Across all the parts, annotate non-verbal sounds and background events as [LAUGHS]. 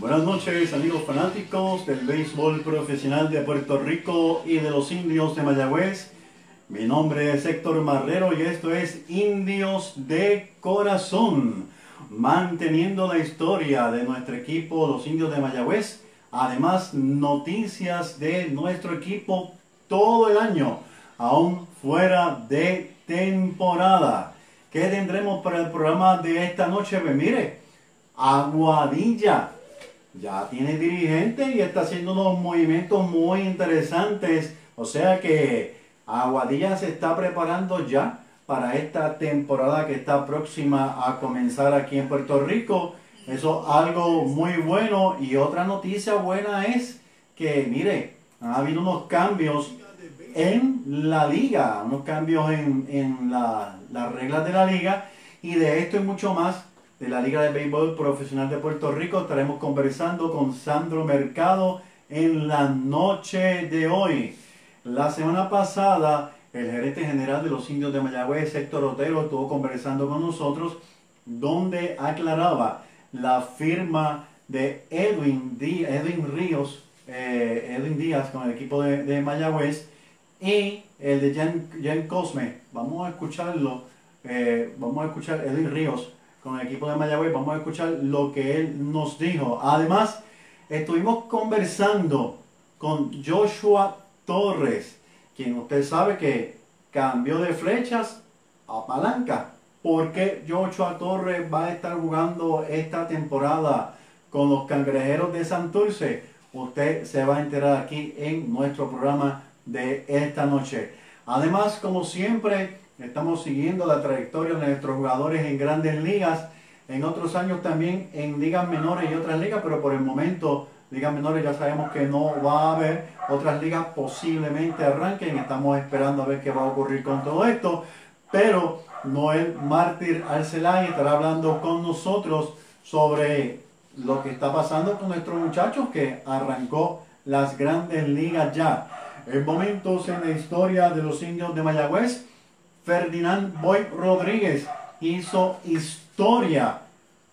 Buenas noches amigos fanáticos del béisbol profesional de Puerto Rico y de los indios de Mayagüez. Mi nombre es Héctor Marrero y esto es Indios de Corazón, manteniendo la historia de nuestro equipo, los indios de Mayagüez. Además, noticias de nuestro equipo todo el año, aún fuera de temporada. ¿Qué tendremos para el programa de esta noche? Pues mire, Aguadilla ya tiene dirigente y está haciendo unos movimientos muy interesantes. O sea que Aguadilla se está preparando ya para esta temporada que está próxima a comenzar aquí en Puerto Rico. Eso es algo muy bueno. Y otra noticia buena es que, mire, ha habido unos cambios en la liga, unos cambios en, en las reglas de la liga. Y de esto y mucho más de la Liga de Béisbol Profesional de Puerto Rico estaremos conversando con Sandro Mercado en la noche de hoy. La semana pasada, el gerente general de los indios de Mayagüez, Héctor Otero, estuvo conversando con nosotros donde aclaraba la firma de Edwin, Edwin Ríos, eh, Edwin Díaz con el equipo de, Mayagüez y el de Jan, Cosme. Vamos a escucharlo, eh, vamos a escuchar Edwin Ríos con el equipo de Mayagüez. Vamos a escuchar lo que él nos dijo. Además, estuvimos conversando con Joshua Torres, quien usted sabe que cambió de flechas a palanca, porque Joshua Torres va a estar jugando esta temporada con los cangrejeros de Santurce. Usted se va a enterar aquí en nuestro programa de esta noche. Además, como siempre, estamos siguiendo la trayectoria de nuestros jugadores en grandes ligas, en otros años también en ligas menores y otras ligas, pero por el momento ligas menores ya sabemos que no va a haber, otras ligas posiblemente arranquen, estamos esperando a ver qué va a ocurrir con todo esto, pero Noel Mártir Arcelay estará hablando con nosotros sobre lo que está pasando con nuestros muchachos que arrancó las grandes ligas ya. En momentos en la historia de los indios de Mayagüez, Ferdinand Boy Rodríguez hizo historia.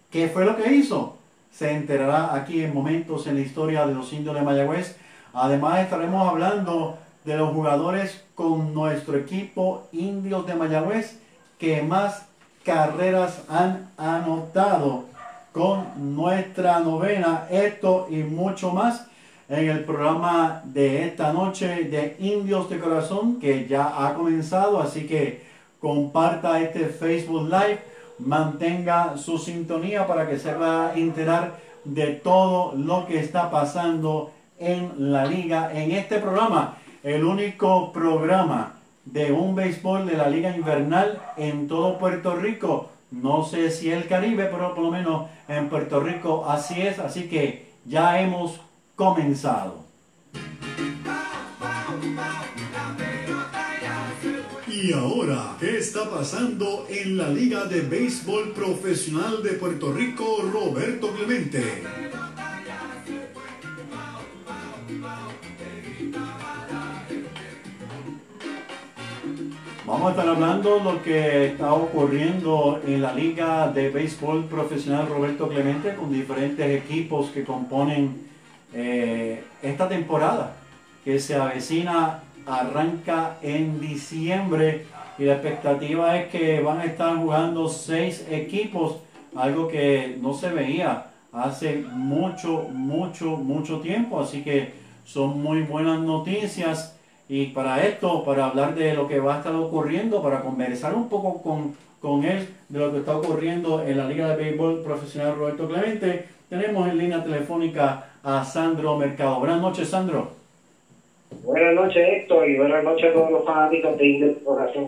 ¿Qué fue lo que hizo? se enterará aquí en momentos en la historia de los indios de Mayagüez. Además estaremos hablando de los jugadores con nuestro equipo indios de Mayagüez que más carreras han anotado con nuestra novena, esto y mucho más en el programa de esta noche de Indios de Corazón que ya ha comenzado, así que comparta este Facebook Live mantenga su sintonía para que se va a enterar de todo lo que está pasando en la liga. En este programa, el único programa de un béisbol de la liga invernal en todo Puerto Rico. No sé si el Caribe, pero por lo menos en Puerto Rico así es. Así que ya hemos comenzado. Y ahora, ¿qué está pasando en la Liga de Béisbol Profesional de Puerto Rico, Roberto Clemente? Vamos a estar hablando de lo que está ocurriendo en la Liga de Béisbol Profesional Roberto Clemente con diferentes equipos que componen eh, esta temporada que se avecina arranca en diciembre y la expectativa es que van a estar jugando seis equipos, algo que no se veía hace mucho, mucho, mucho tiempo, así que son muy buenas noticias. Y para esto, para hablar de lo que va a estar ocurriendo, para conversar un poco con, con él de lo que está ocurriendo en la Liga de Béisbol Profesional Roberto Clemente, tenemos en línea telefónica a Sandro Mercado. Buenas noches, Sandro. Buenas noches, Héctor, y buenas noches a todos los fanáticos de Corazón.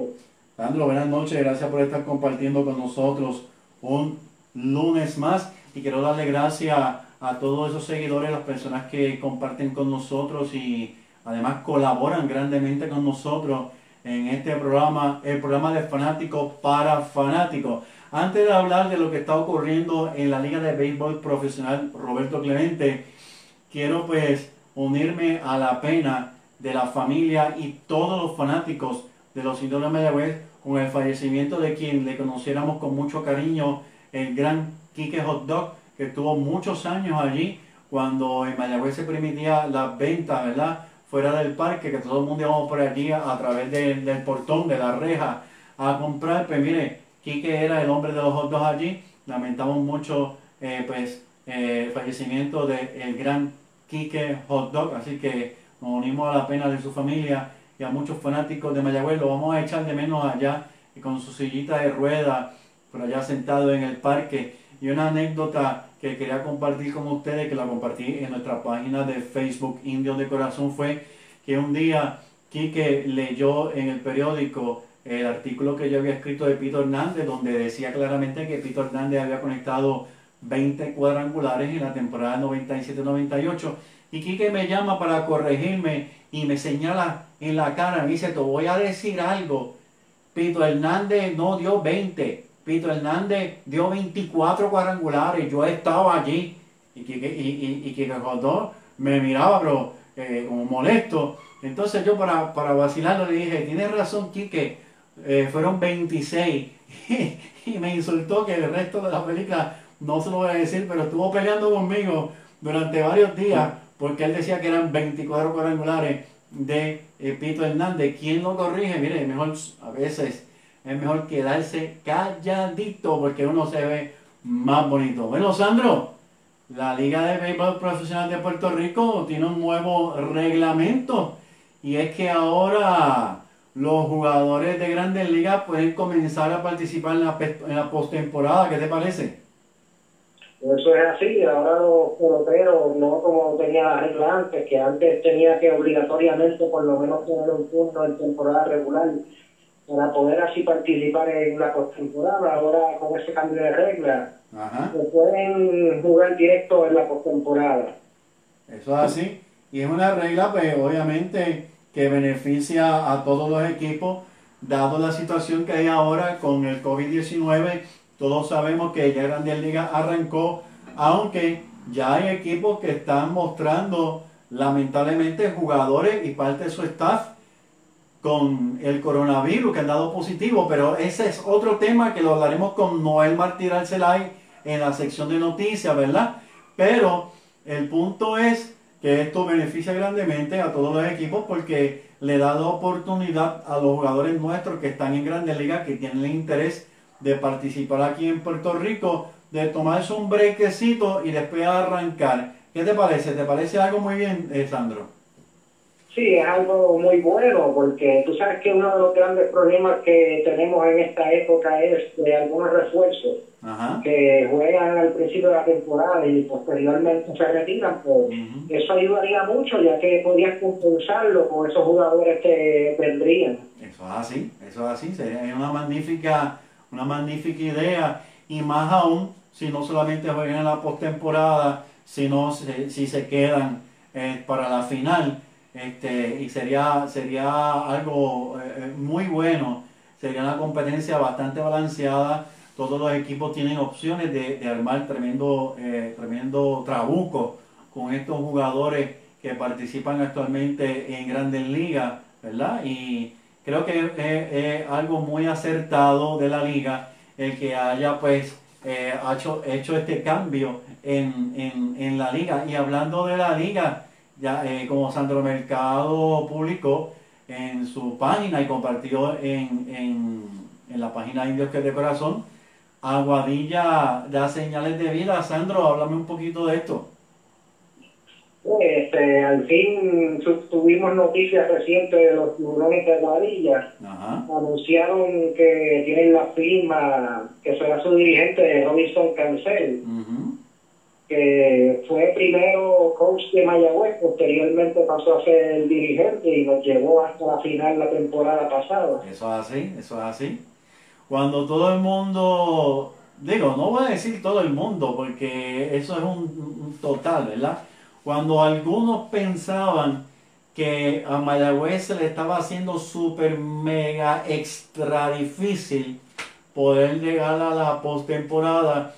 Sandro, buenas noches, gracias por estar compartiendo con nosotros un lunes más. Y quiero darle gracias a todos esos seguidores, las personas que comparten con nosotros y además colaboran grandemente con nosotros en este programa, el programa de fanáticos para fanáticos. Antes de hablar de lo que está ocurriendo en la Liga de Béisbol Profesional Roberto Clemente, quiero pues unirme a la pena de la familia y todos los fanáticos de los indios de Mayagüez con el fallecimiento de quien le conociéramos con mucho cariño, el gran Quique Hot Dog, que tuvo muchos años allí cuando en Mayagüez se permitía las ventas, ¿verdad? Fuera del parque, que todo el mundo íbamos por allí a, través del portón, de la reja, a comprar. Pues mire, Quique era el hombre de los hot dogs allí. Lamentamos mucho, eh, pues, eh, el fallecimiento del gran Quique Hot Dog. Así que nos unimos a la pena de su familia y a muchos fanáticos de Mayagüez. Lo vamos a echar de menos allá con su sillita de rueda, por allá sentado en el parque. Y una anécdota que quería compartir con ustedes, que la compartí en nuestra página de Facebook Indios de Corazón, fue que un día Quique leyó en el periódico el artículo que yo había escrito de Pito Hernández, donde decía claramente que Pito Hernández había conectado 20 cuadrangulares en la temporada 97-98. Y Quique me llama para corregirme y me señala en la cara, me dice, te voy a decir algo. Pito Hernández no dio 20, Pito Hernández dio 24 cuadrangulares, yo estaba allí. Y Quique, me miraba, pero eh, como molesto. Entonces yo para, para vacilarlo le dije, tienes razón, Quique, eh, fueron 26. [LAUGHS] y me insultó que el resto de la película no se lo voy a decir, pero estuvo peleando conmigo durante varios días porque él decía que eran 24 cuadrangulares de eh, Pito Hernández. ¿Quién lo corrige? Mire, mejor a veces es mejor quedarse calladito porque uno se ve más bonito. Bueno, Sandro, la Liga de Béisbol Profesional de Puerto Rico tiene un nuevo reglamento y es que ahora los jugadores de grandes ligas pueden comenzar a participar en la, en la postemporada. ¿Qué te parece? Eso es así, ahora los peloteros no como tenía la regla antes, que antes tenía que obligatoriamente por lo menos tener un turno en temporada regular para poder así participar en la postemporada. Ahora con ese cambio de regla, se pueden jugar directo en la postemporada. Eso es así, y es una regla pues obviamente que beneficia a todos los equipos, dado la situación que hay ahora con el COVID-19 todos sabemos que ya Grandes Ligas arrancó, aunque ya hay equipos que están mostrando lamentablemente jugadores y parte de su staff con el coronavirus que han dado positivo, pero ese es otro tema que lo hablaremos con Noel Martí Arcelay en la sección de noticias, ¿verdad? Pero el punto es que esto beneficia grandemente a todos los equipos porque le da la oportunidad a los jugadores nuestros que están en Grandes Ligas, que tienen interés de participar aquí en Puerto Rico, de tomarse un brequecito y después arrancar. ¿Qué te parece? ¿Te parece algo muy bien, eh, Sandro? Sí, es algo muy bueno, porque tú sabes que uno de los grandes problemas que tenemos en esta época es de algunos refuerzos que juegan al principio de la temporada y posteriormente se retiran. Pues eso ayudaría mucho, ya que podías compensarlo con esos jugadores que vendrían. Eso es así, eso es así, sería una magnífica una magnífica idea y más aún si no solamente juegan en la postemporada, sino si, se quedan eh, para la final. Este, y sería, sería algo eh, eh, muy bueno, sería una competencia bastante balanceada. Todos los equipos tienen opciones de, de armar tremendo, tremendo trabuco con estos jugadores que participan actualmente en grandes ligas, ¿verdad? Y Creo que es, algo muy acertado de la liga el que haya pues eh, hecho, hecho, este cambio en, la liga. Y hablando de la liga, ya eh, como Sandro Mercado publicó en su página y compartió en, en la página Indios que de Corazón, Aguadilla da señales de vida. Sandro, háblame un poquito de esto. Este, al fin tuvimos noticias recientes de los tiburones de Aguadilla. Anunciaron que tienen la firma, que será su dirigente, de Robinson Cancel, que fue primero coach de Mayagüez, posteriormente pasó a ser el dirigente y nos llevó hasta la final la temporada pasada. Eso es así, eso es así. Cuando todo el mundo, digo, no voy a decir todo el mundo, porque eso es un total, ¿verdad? Cuando algunos pensaban que a Mayagüez se le estaba haciendo súper mega extra difícil poder llegar a la postemporada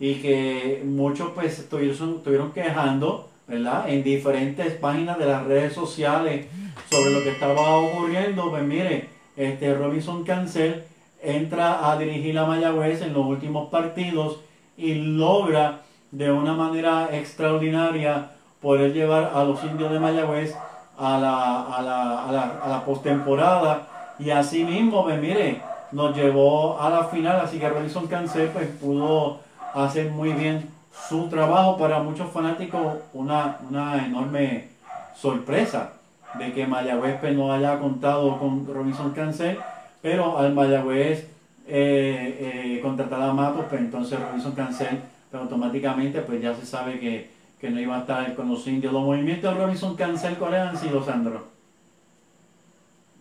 y que muchos pues estuvieron, estuvieron quejando, ¿verdad? En diferentes páginas de las redes sociales sobre lo que estaba ocurriendo, pues mire, este Robinson Cancel entra a dirigir a Mayagüez en los últimos partidos y logra de una manera extraordinaria poder llevar a los indios de Mayagüez a la, a la, a la, a postemporada. Y así mismo, pues mire, nos llevó a la final, así que Robinson Cancel pues pudo hacer muy bien su trabajo. Para muchos fanáticos, una, una enorme sorpresa de que Mayagüez pues, no haya contado con Robinson Cancel, pero al Mayagüez eh, eh, contratar a Matos, pues entonces Robinson Cancel, pero automáticamente pues ya se sabe que, que no iba a estar con los indios. Los movimientos de Robinson Cancel, ¿cuáles han sido, Sandro?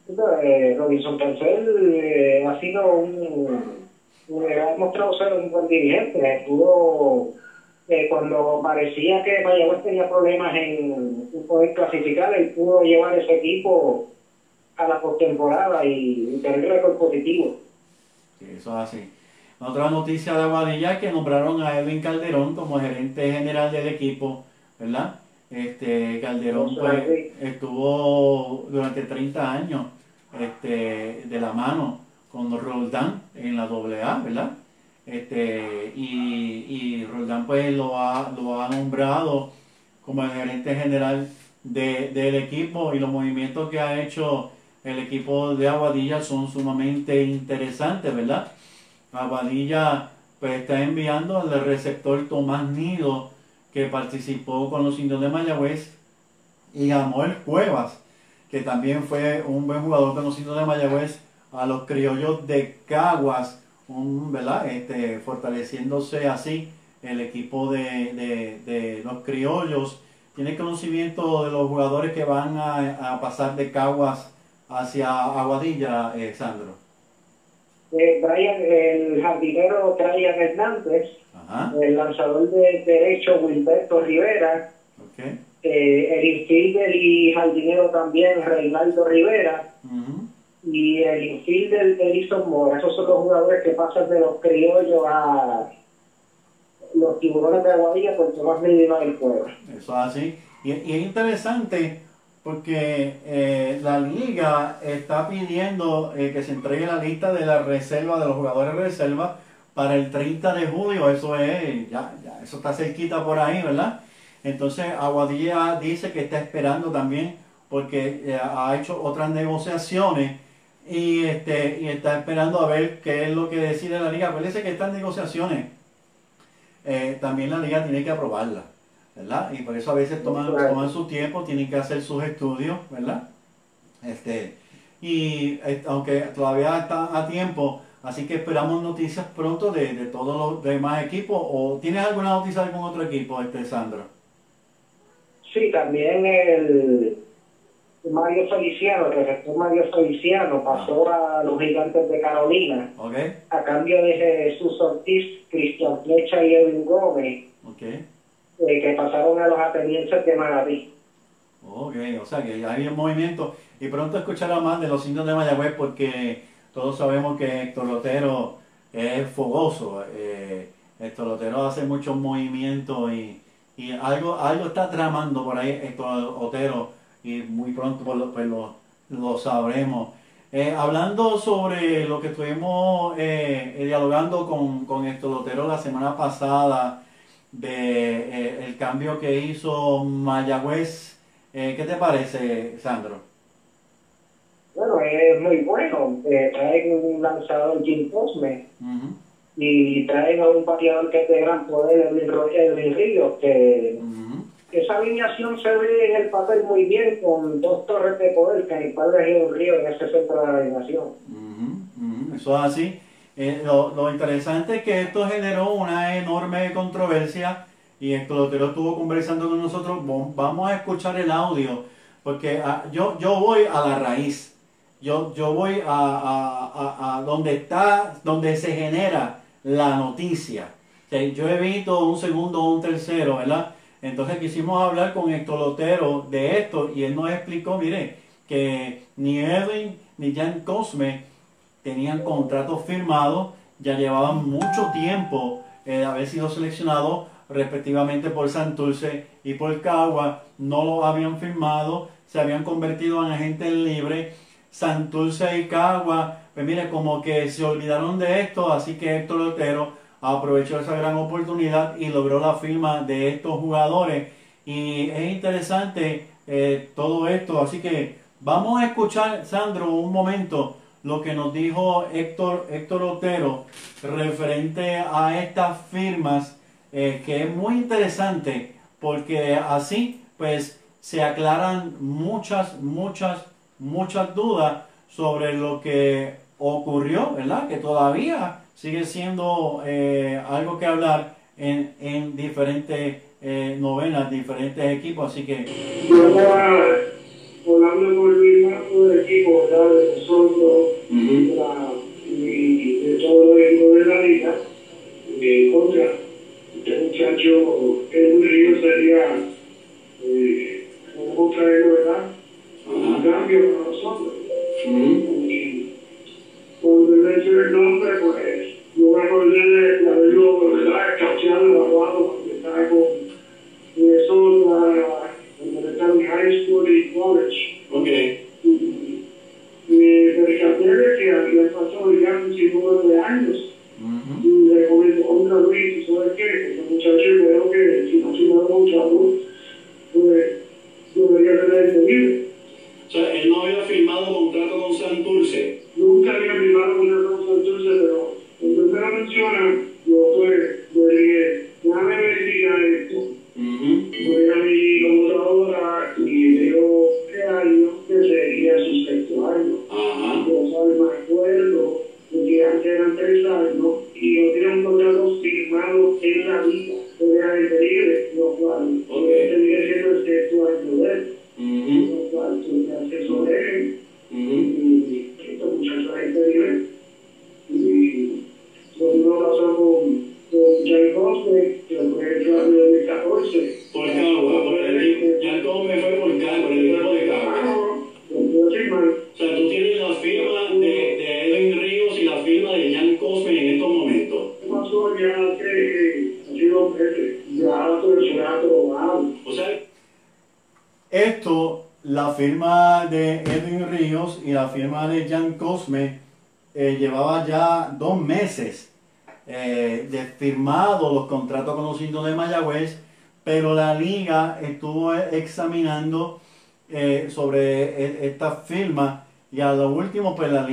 Eh, Robinson Cancel eh, ha sido un, ha mostrado ser un buen dirigente. Estuvo eh, cuando parecía que Mayagüez tenía problemas en, poder clasificar, él pudo llevar ese equipo a la postemporada y, tener récord positivo. Sí, eso es así. Otra noticia de Aguadilla que nombraron a Edwin Calderón como gerente general del equipo, ¿verdad? Este Calderón pues, estuvo durante 30 años este, de la mano con Roldán en la AA, ¿verdad? Este, y, y Roldán pues lo ha, lo ha nombrado como el gerente general del equipo y los movimientos que ha hecho el equipo de Aguadilla son sumamente interesantes, ¿verdad? Aguadilla pues está enviando al receptor Tomás Nido que participó con los indios de Mayagüez y Amor Cuevas que también fue un buen jugador conocido de Mayagüez, a los criollos de Caguas, un, ¿verdad? Este, fortaleciéndose así el equipo de, los criollos. Tiene conocimiento de los jugadores que van a, pasar de Caguas hacia Aguadilla, eh, Sandro. Eh, Brian, el jardinero Brian Hernández, el lanzador de derecho Wilberto Rivera, okay eh, el infielder y jardinero también, Reinaldo Rivera, y el infielder Elison Mora. Esos son los jugadores que pasan de los criollos a los tiburones de Aguadilla por más mínima del pueblo. Eso es así. Y, y, es interesante porque eh, la liga está pidiendo eh, que se entregue la lista de la reserva, de los jugadores de reserva, para el 30 de julio. Eso es, ya, ya, eso está cerquita por ahí, ¿verdad? Entonces Aguadilla dice que está esperando también porque eh, ha hecho otras negociaciones y, este, y está esperando a ver qué es lo que decide la liga. Acuérdense que estas negociaciones también la liga tiene que aprobarlas, ¿verdad? Y por eso a veces toman, toman su tiempo, tienen que hacer sus estudios, ¿verdad? Este, y aunque todavía está a tiempo, así que esperamos noticias pronto de, de todos los demás equipos. ¿O tienes alguna noticia de algún otro equipo, este Sandro? Sí, también el Mario Feliciano, el receptor Mario Feliciano pasó ah. a los gigantes de Carolina a cambio de Jesús Ortiz, Cristian Flecha y Edwin Gómez, eh, que pasaron a los atenienses de Manaví. Ok, o sea que hay un movimiento y pronto escuchará más de los indios de Mayagüez porque todos sabemos que Héctor Lotero es fogoso, eh, Héctor Lotero hace muchos movimientos y y algo, algo está tramando por ahí Héctor Otero y muy pronto pues, pues lo, sabremos. Eh, hablando sobre lo que estuvimos eh, eh, dialogando con, con Héctor Otero la semana pasada, de el cambio que hizo Mayagüez, ¿qué te parece, Sandro? Bueno, es muy bueno. traen un lanzador Jim Cosme y traen a un pateador que es de gran poder, Edwin Ríos, que esa alineación se ve en el papel muy bien con dos torres de poder, que el padre es un río en ese centro de la alineación. Eso es así. Eh, lo, interesante es que esto generó una enorme controversia y esto lo estuvo conversando con nosotros. Vamos a escuchar el audio porque ah, yo, yo voy a la raíz. Yo, yo voy a, a, a, donde está, donde se genera la noticia. yo he visto un segundo o un tercero, ¿verdad? Entonces quisimos hablar con Héctor Lotero de esto y él nos explicó, mire, que ni Edwin ni Jan Cosme tenían contratos firmados, ya llevaban mucho tiempo de haber sido seleccionados respectivamente por Santurce y por Cagua, no lo habían firmado, se habían convertido en agentes libres. Santurce y Cagua pues mire, como que se olvidaron de esto, así que Héctor Lotero aprovechó esa gran oportunidad y logró la firma de estos jugadores. Y es interesante eh, todo esto, así que vamos a escuchar, Sandro, un momento lo que nos dijo Héctor, Héctor Otero referente a estas firmas, eh, que es muy interesante porque así pues se aclaran muchas, muchas, muchas dudas sobre lo que ocurrió, ¿verdad? Que todavía sigue siendo eh, algo que hablar en, en diferentes eh, novenas, diferentes equipos, así que... Hablando con el equipo ¿verdad? de nosotros y de todos los equipos de la liga, en contra, este muchacho, el río sería eh, como traerlo, ¿verdad? Un cambio para nosotros. Y cuando le hice el nombre, pues yo me acordé de haberlo, ¿verdad? Escacheado, evaluado, porque estaba con Minnesota, cuando estaba en high school y college. Ok. Y me de que había pasado ya un sinnúmero de años. Y le comenté, otra Luis, ¿sabes qué? Este muchacho creo que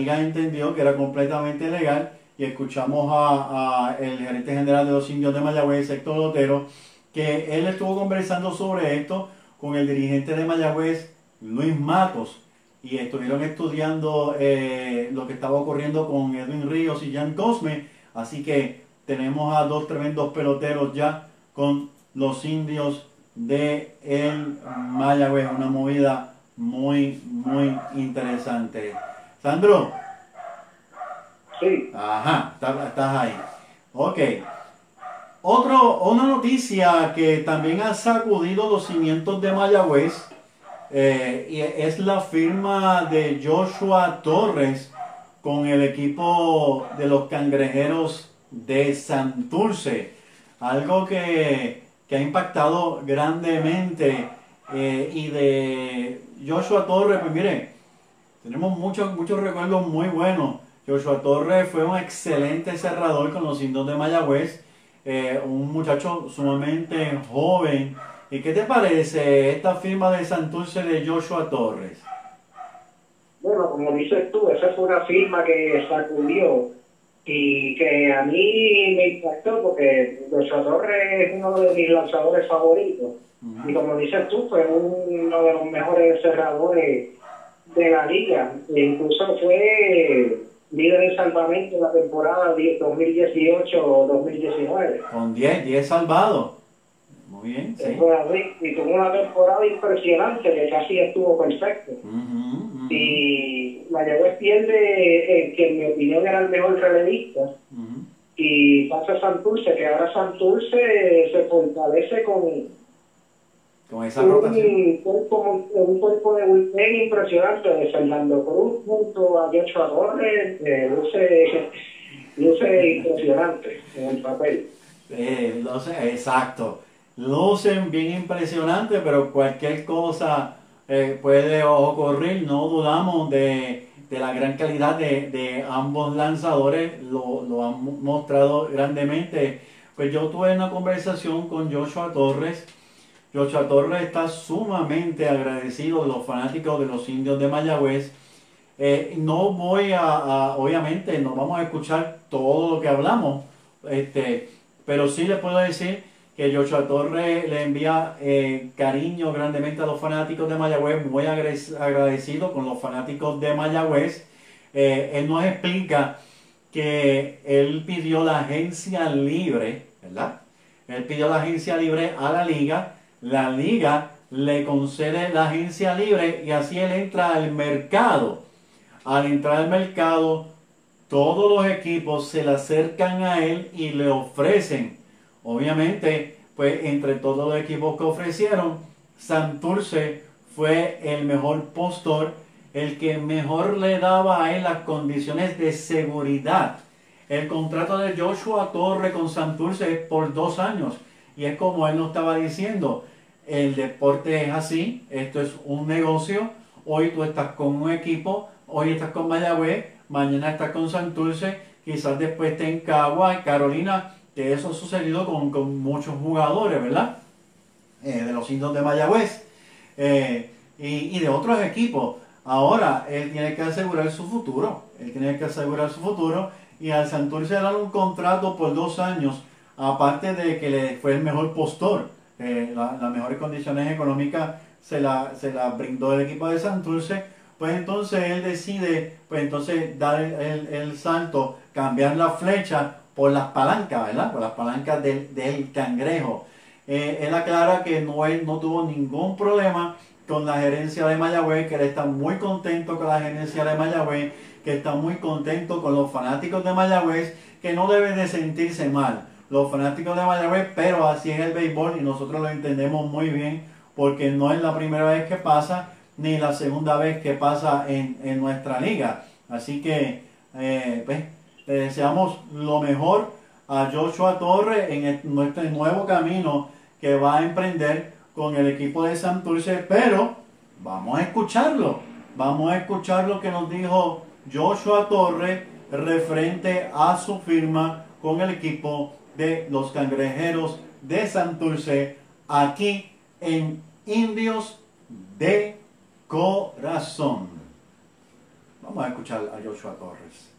liga entendió que era completamente legal y escuchamos a, el gerente general de los indios de Mayagüez, Héctor Lotero, que él estuvo conversando sobre esto con el dirigente de Mayagüez, Luis Matos, y estuvieron estudiando eh, lo que estaba ocurriendo con Edwin Ríos y Jan Cosme, así que tenemos a dos tremendos peloteros ya con los indios de el Mayagüez, una movida muy, muy interesante. Sandro. Sí. Ajá, estás ahí. Ok. Otro, una noticia que también ha sacudido los cimientos de Mayagüez eh, y es la firma de Joshua Torres con el equipo de los cangrejeros de Santurce. Algo que, que ha impactado grandemente. Eh, y de Joshua Torres, pues mire, tenemos muchos, muchos recuerdos muy buenos. Joshua Torres fue un excelente cerrador con los indios de Mayagüez eh, un muchacho sumamente joven. ¿Y qué te parece esta firma de Santurce de Joshua Torres? Bueno, como dices tú, esa fue una firma que sacudió y que a mí me impactó porque Joshua Torres es uno de mis lanzadores favoritos. Y como dices tú, fue uno de los mejores cerradores de la liga. E incluso fue líder en salvamento en la temporada 2018-2019. Con 10, 10 salvados. Muy bien, sí. Y tuvo una temporada impresionante que casi estuvo perfecto. Y Mayagüez pierde el que en mi opinión era el mejor relevista. Y pasa a Santurce, que ahora Santurce se fortalece con con esa rotación. Un cuerpo, un cuerpo de bullpen impresionante de Fernando Cruz junto a Joshua Torres, eh, luce, luce impresionante en el papel. Eh, luce, exacto. Lucen bien impresionante, pero cualquier cosa eh, puede ocurrir. No dudamos de, de la gran calidad de, ambos lanzadores, lo, lo, han mostrado grandemente. Pues yo tuve una conversación con Joshua Torres. Joshua Torres está sumamente agradecido de los fanáticos de los indios de Mayagüez. Eh, no voy a, obviamente, no vamos a escuchar todo lo que hablamos, este, pero sí le puedo decir que Joshua Torres le envía eh, cariño grandemente a los fanáticos de Mayagüez, muy agradecido con los fanáticos de Mayagüez. Eh, él nos explica que él pidió la agencia libre, ¿verdad? Él pidió la agencia libre a la liga, la liga le concede la agencia libre y así él entra al mercado. Al entrar al mercado, todos los equipos se le acercan a él y le ofrecen Obviamente, pues entre todos los equipos que ofrecieron, Santurce fue el mejor postor, el que mejor le daba a él las condiciones de seguridad. El contrato de Joshua Torre con Santurce es por dos años. Y es como él nos estaba diciendo, el deporte es así, esto es un negocio. Hoy tú estás con un equipo, hoy estás con Mayagüez, mañana estás con Santurce, quizás después esté en Cagua, Carolina, que eso ha sucedido con, muchos jugadores, ¿verdad? Eh, de los indios de Mayagüez eh, y, de otros equipos. Ahora, él tiene que asegurar su futuro, él tiene que asegurar su futuro y al Santurce le dan un contrato por dos años, aparte de que le fue el mejor postor, eh, las mejores condiciones económicas se la, se la brindó el equipo de Santurce, pues entonces él decide, pues entonces dar el, el salto, cambiar la flecha por las palancas, ¿verdad? Por las palancas del, cangrejo. Eh, él aclara que no, él no tuvo ningún problema con la gerencia de Mayagüez, que él está muy contento con la gerencia de Mayagüez, que está muy contento con los fanáticos de Mayagüez, que no deben de sentirse mal los fanáticos de Mayagüez, pero así es el béisbol y nosotros lo entendemos muy bien porque no es la primera vez que pasa ni la segunda vez que pasa en, nuestra liga. Así que, eh, pues, le deseamos lo mejor a Joshua Torres en nuestro nuevo camino que va a emprender con el equipo de Santurce, pero vamos a escucharlo. Vamos a escuchar lo que nos dijo Joshua Torres referente a su firma con el equipo de los cangrejeros de Santurce aquí en Indios de Corazón. Vamos a escuchar a Joshua Torres.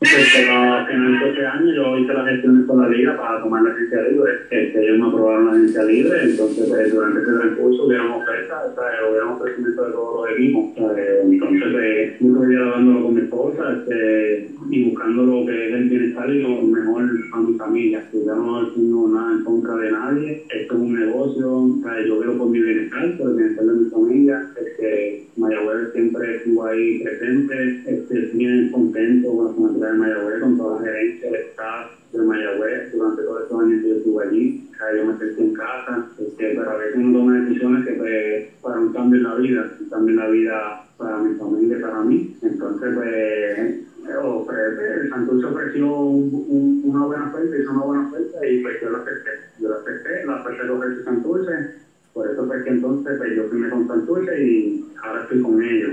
Este, en el este año yo hice las gestiones con la liga para tomar la agencia libre. Este, ellos me aprobaron la agencia libre, entonces pues, durante ese transcurso hubiéramos ofertas, o sea, hubiéramos crecimiento de todos los equipos. entonces, pues, yo estoy dándolo con mi esposa este, y buscando lo que es el bienestar y lo mejor para mi familia. Yo no tengo nada en contra de nadie, esto es un negocio, o sea, yo veo por mi bienestar, por el bienestar de mi familia. Este, Mayagüez siempre estuvo ahí presente, este, bien contento con la comunidad de Mayagüez, con toda la gerencia, el staff de Mayagüez, durante todos estos años que yo estuve allí, yo me sentí en casa, este, pero a veces uno toma decisiones que pues, para un cambio en la vida, un cambio en la vida para mi familia para mí. Entonces, pues, ofrece, Santurce ofreció un, una buena oferta, hizo una buena oferta y pues yo la acepté. Yo la acepté, la oferta que ofrece Santurce, por eso fue que entonces pues, yo firmé con Santurce y ahora estoy con ellos.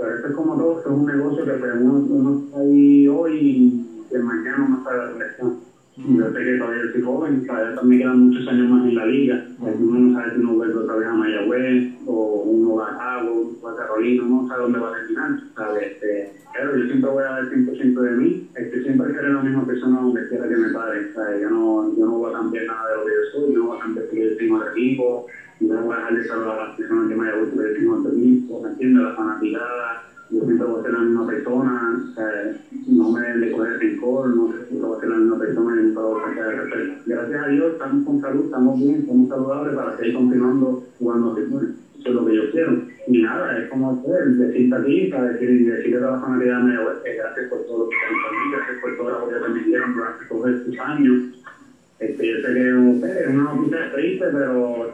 Pero esto es como todo, esto es un negocio que pues, uno, uno está ahí hoy y que mañana no sabe la dirección. Yo sé que todavía soy joven, todavía también quedan muchos años más en la liga. Uno no sabe si uno vuelve otra vez a Mayagüez o uno va a Cabo, o a Carolina, no sabe dónde va a terminar. ¿sabes? Este, pero yo siempre voy a dar 100% de mí. Este, siempre seré la misma persona donde quiera que me pare. ¿sabes? Yo, no, yo no voy a cambiar nada de lo que yo soy, yo no voy a cambiar que yo tengo el equipo, no voy a a las personas que yo tengo el equipo, ¿me entiendes? La fanaticada yo siempre voy a ser la misma persona, no me de coger rencor, no sé si voy a ser la misma persona y nunca voy a de respeto. Gracias a Dios estamos con salud, estamos bien, estamos saludables para seguir continuando jugando así. Eso es lo que yo quiero. Y nada, es como hacer, decirte aquí, para decir, decirle a la Medio que gracias por todo lo que han gracias por todo lo que me dieron durante todos estos años. Este, yo sé que es una noticia triste, pero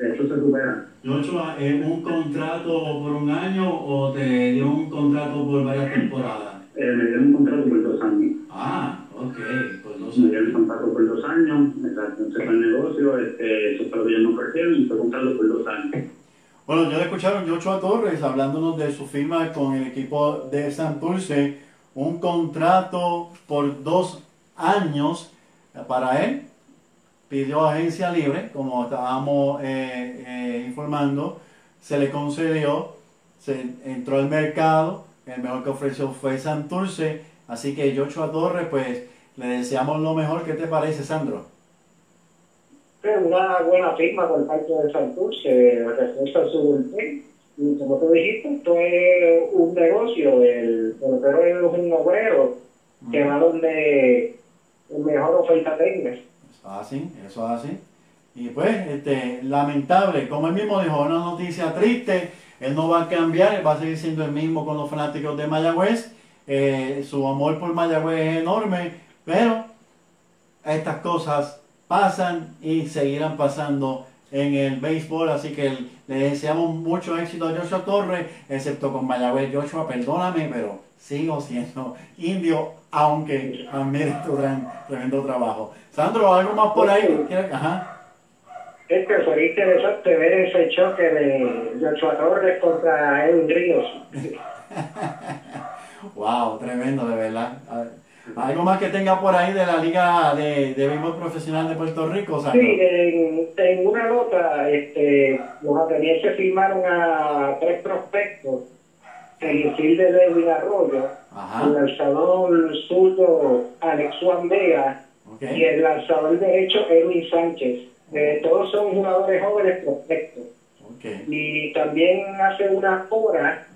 eso se supera. Joshua, ¿es un contrato por un año o te dio un contrato por varias temporadas? Eh, me dieron un contrato por dos años. Ah, ok, por dos años. Me dieron un contrato por dos años, entonces fue el negocio, este, eso fue lo que ellos me ofrecieron y fue un contrato por dos años. Bueno, ya le escucharon Joshua Torres hablándonos de su firma con el equipo de Santurce, un contrato por dos años para él. Pidió agencia libre, como estábamos eh, eh, informando, se le concedió, se entró al mercado, el mejor que ofreció fue Santurce, así que Joshua Torres, pues le deseamos lo mejor. ¿Qué te parece, Sandro? una buena firma por parte de Santurce, refuerza su bullpen. Y como tú dijiste, esto es un negocio, el pelotero es un obrero que va donde mejor oferta tenga. Eso es así, eso es así. Y pues, este, lamentable, como él mismo dijo, una noticia triste, él no va a cambiar, él va a seguir siendo el mismo con los fanáticos de Mayagüez, eh, su amor por Mayagüez es enorme, pero estas cosas pasan y seguirán pasando en el béisbol, así que le deseamos mucho éxito a Joshua Torres, excepto con Mayagüez. Joshua, perdóname, pero sigo siendo indio, aunque admire tu gran, tremendo trabajo. Sandro, ¿algo más por ahí? Ajá. Es que fue interesante ver ese choque de Joshua Torres contra Edwin Ríos. [LAUGHS] wow, tremendo, de verdad. ¿Algo más que tenga por ahí de la Liga de, de Béisbol Profesional de Puerto Rico? Sí, en, en, una nota, este, los atenienses firmaron a tres prospectos, el infielder de Edwin Arroyo, el lanzador zurdo Alex Juan Vega y el lanzador derecho Edwin Sánchez. Eh, todos son jugadores jóvenes prospectos. Y también hace unas horas,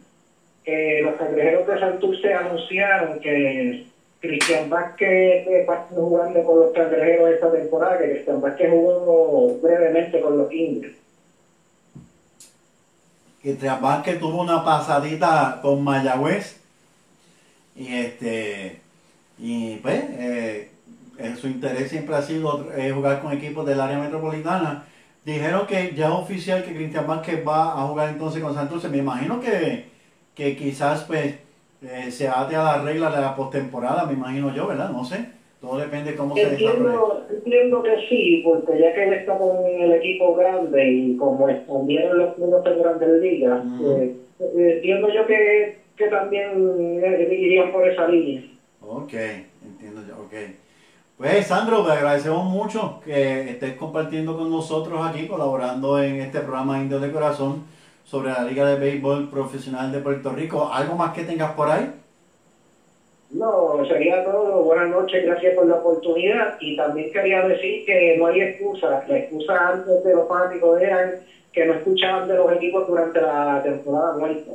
eh, los cangrejeros de Santurce anunciaron que Cristian Vázquez está jugando con los cangrejeros esta temporada, que Cristian Vázquez jugó brevemente con los indios. Cristian Vázquez tuvo una pasadita con Mayagüez y este y pues eh, su interés siempre ha sido eh, jugar con equipos del área metropolitana. Dijeron que ya es oficial que Cristian Vázquez va a jugar entonces con Santos. Me imagino que, que quizás pues eh, se ate a la regla de la postemporada, me imagino yo, ¿verdad? No sé. Todo depende de cómo se desarrolle. Entiendo que sí, porque ya que él está con el equipo grande y como expandieron los puntos de Grandes Ligas, eh, eh, entiendo yo que, que también irían por esa línea. Ok, entiendo yo, ok. Pues Sandro, te agradecemos mucho que estés compartiendo con nosotros aquí, colaborando en este programa Indios de Corazón sobre la Liga de Béisbol Profesional de Puerto Rico. ¿Algo más que tengas por ahí? No, sería todo. Buenas noches, gracias por la oportunidad. Y también quería decir que no hay excusa. La excusa antes de los fanáticos eran que no escuchaban de los equipos durante la temporada muerta.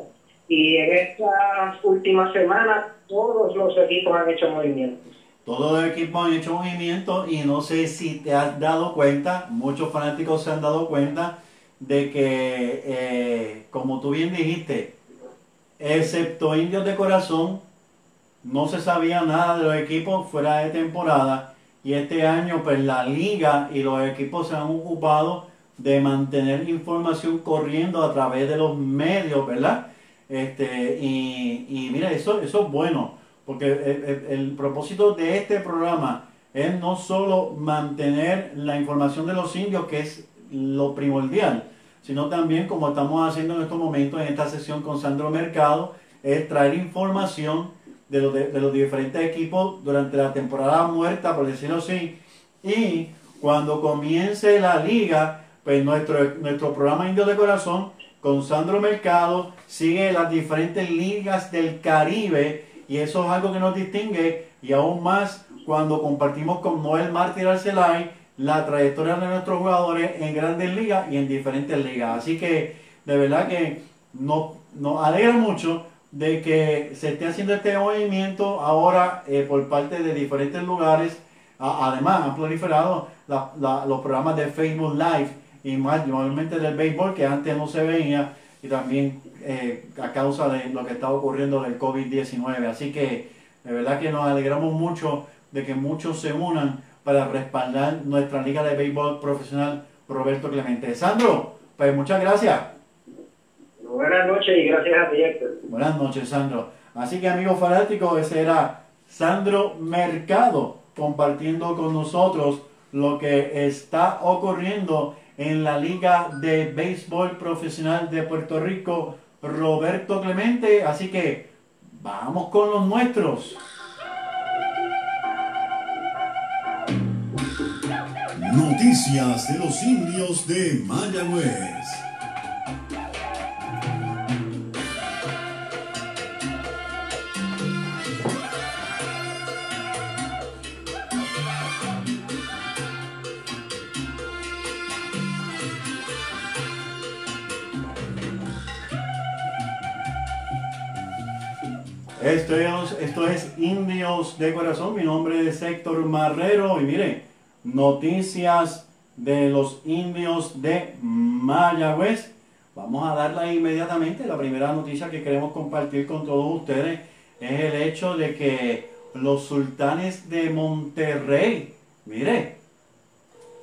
Y en estas últimas semanas todos los equipos han hecho movimientos. Todos los equipos han hecho movimientos y no sé si te has dado cuenta, muchos fanáticos se han dado cuenta de que, eh, como tú bien dijiste, excepto Indios de Corazón, no se sabía nada de los equipos fuera de temporada y este año pues la liga y los equipos se han ocupado de mantener información corriendo a través de los medios, ¿verdad? Este, y, y mira, eso, eso es bueno, porque el, el propósito de este programa es no solo mantener la información de los indios, que es lo primordial, sino también como estamos haciendo en estos momentos en esta sesión con Sandro Mercado, es traer información de los, de, los diferentes equipos durante la temporada muerta, por decirlo así, y cuando comience la liga, pues nuestro, nuestro programa Indio de Corazón con Sandro Mercado sigue las diferentes ligas del Caribe y eso es algo que nos distingue y aún más cuando compartimos con Noel Mártir Arcelay la trayectoria de nuestros jugadores en grandes ligas y en diferentes ligas. Así que de verdad que nos, nos alegra mucho de que se esté haciendo este movimiento ahora eh, por parte de diferentes lugares. además, han proliferado los programas de Facebook Live y más, normalmente del béisbol que antes no se veía y también eh, a causa de lo que está ocurriendo del COVID-19. Así que de verdad que nos alegramos mucho de que muchos se unan para respaldar nuestra liga de béisbol profesional Roberto Clemente. Sandro, pues muchas gracias. Buenas noches y gracias a ti, Buenas noches, Sandro. Así que, amigos fanáticos, ese era Sandro Mercado compartiendo con nosotros lo que está ocurriendo en la Liga de Béisbol Profesional de Puerto Rico, Roberto Clemente. Así que vamos con los nuestros. Noticias de los indios de Mayagüez. Esto es, esto es Indios de Corazón. Mi nombre es Héctor Marrero. Y miren, noticias de los indios de Mayagüez. Vamos a darla inmediatamente. La primera noticia que queremos compartir con todos ustedes es el hecho de que los sultanes de Monterrey, mire,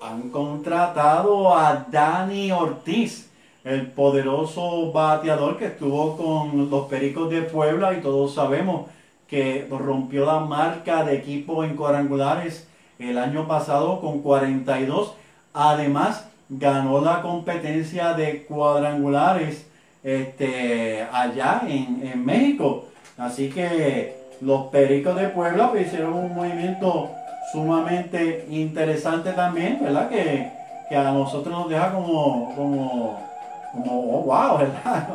han contratado a Dani Ortiz el poderoso bateador que estuvo con los Pericos de Puebla y todos sabemos que rompió la marca de equipo en cuadrangulares el año pasado con 42. Además, ganó la competencia de cuadrangulares este, allá en, México. Así que los Pericos de Puebla pues, hicieron un movimiento sumamente interesante también, ¿verdad? Que, que a nosotros nos deja como, como como, oh, wow, [LAUGHS] ¿verdad?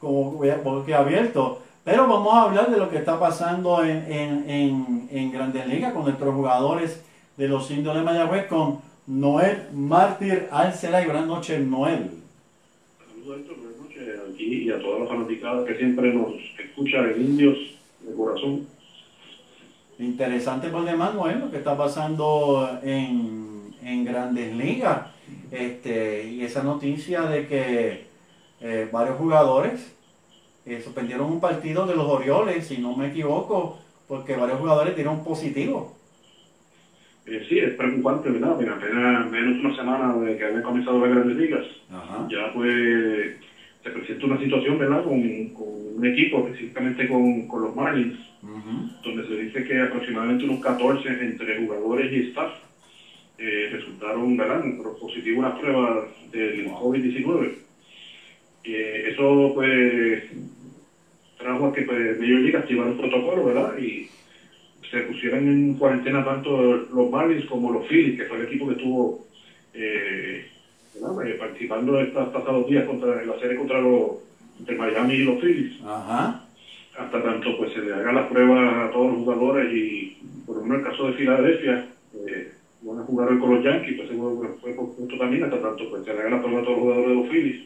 Como porque abierto. Pero vamos a hablar de lo que está pasando en, en, en, Grandes Ligas con nuestros jugadores de los indios de Mayagüez con Noel Mártir Alcela y buenas noches, Noel. Saludos, buenas noches aquí y a todas las fanaticadas que siempre nos escuchan en indios de corazón. Interesante por demás, Noel, lo que está pasando en, en Grandes Ligas. Este, y esa noticia de que eh, varios jugadores eh, suspendieron un partido de los Orioles, si no me equivoco, porque varios jugadores dieron positivo. Eh, sí, es preocupante, ¿verdad? Mira, apenas menos una semana de que habían comenzado las grandes ligas, ya pues se presenta una situación, ¿verdad? Con, un equipo, específicamente con, los Marlins, donde se dice que aproximadamente unos 14 entre jugadores y staff eh, resultaron ¿verdad? positivo unas pruebas del COVID-19. Eh, eso pues trajo a que pues, Major League activara un protocolo, ¿verdad? Y se pusieran en cuarentena tanto los Marlins como los Phillies, que fue el equipo que estuvo eh, participando estos pasados días contra la serie contra los entre Miami y los Phillies. Hasta tanto pues se le haga las pruebas a todos los jugadores y por lo menos el caso de Filadelfia, van a jugar hoy con los Yankees, pues seguro fue por punto también, hasta tanto pues se le haga la prueba a todos los jugadores de los Phillies.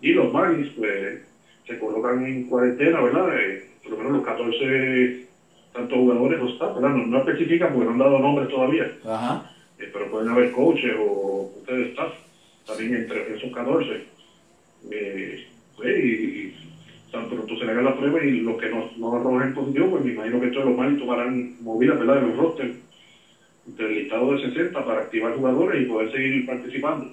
Y los Marlins, pues, se colocan en cuarentena, ¿verdad? Eh, por lo menos los 14 tantos jugadores los están, ¿verdad? No, no, especifican porque no han dado nombres todavía. Ajá. Eh, pero pueden haber coaches o ustedes staff también entre esos 14. Eh, pues, y, tan pronto se le haga la prueba y los que no, no arrojen positivo, pues me imagino que todos los Marlins tomarán movidas, ¿verdad? De los rosters del listado de 60 para activar jugadores y poder seguir participando.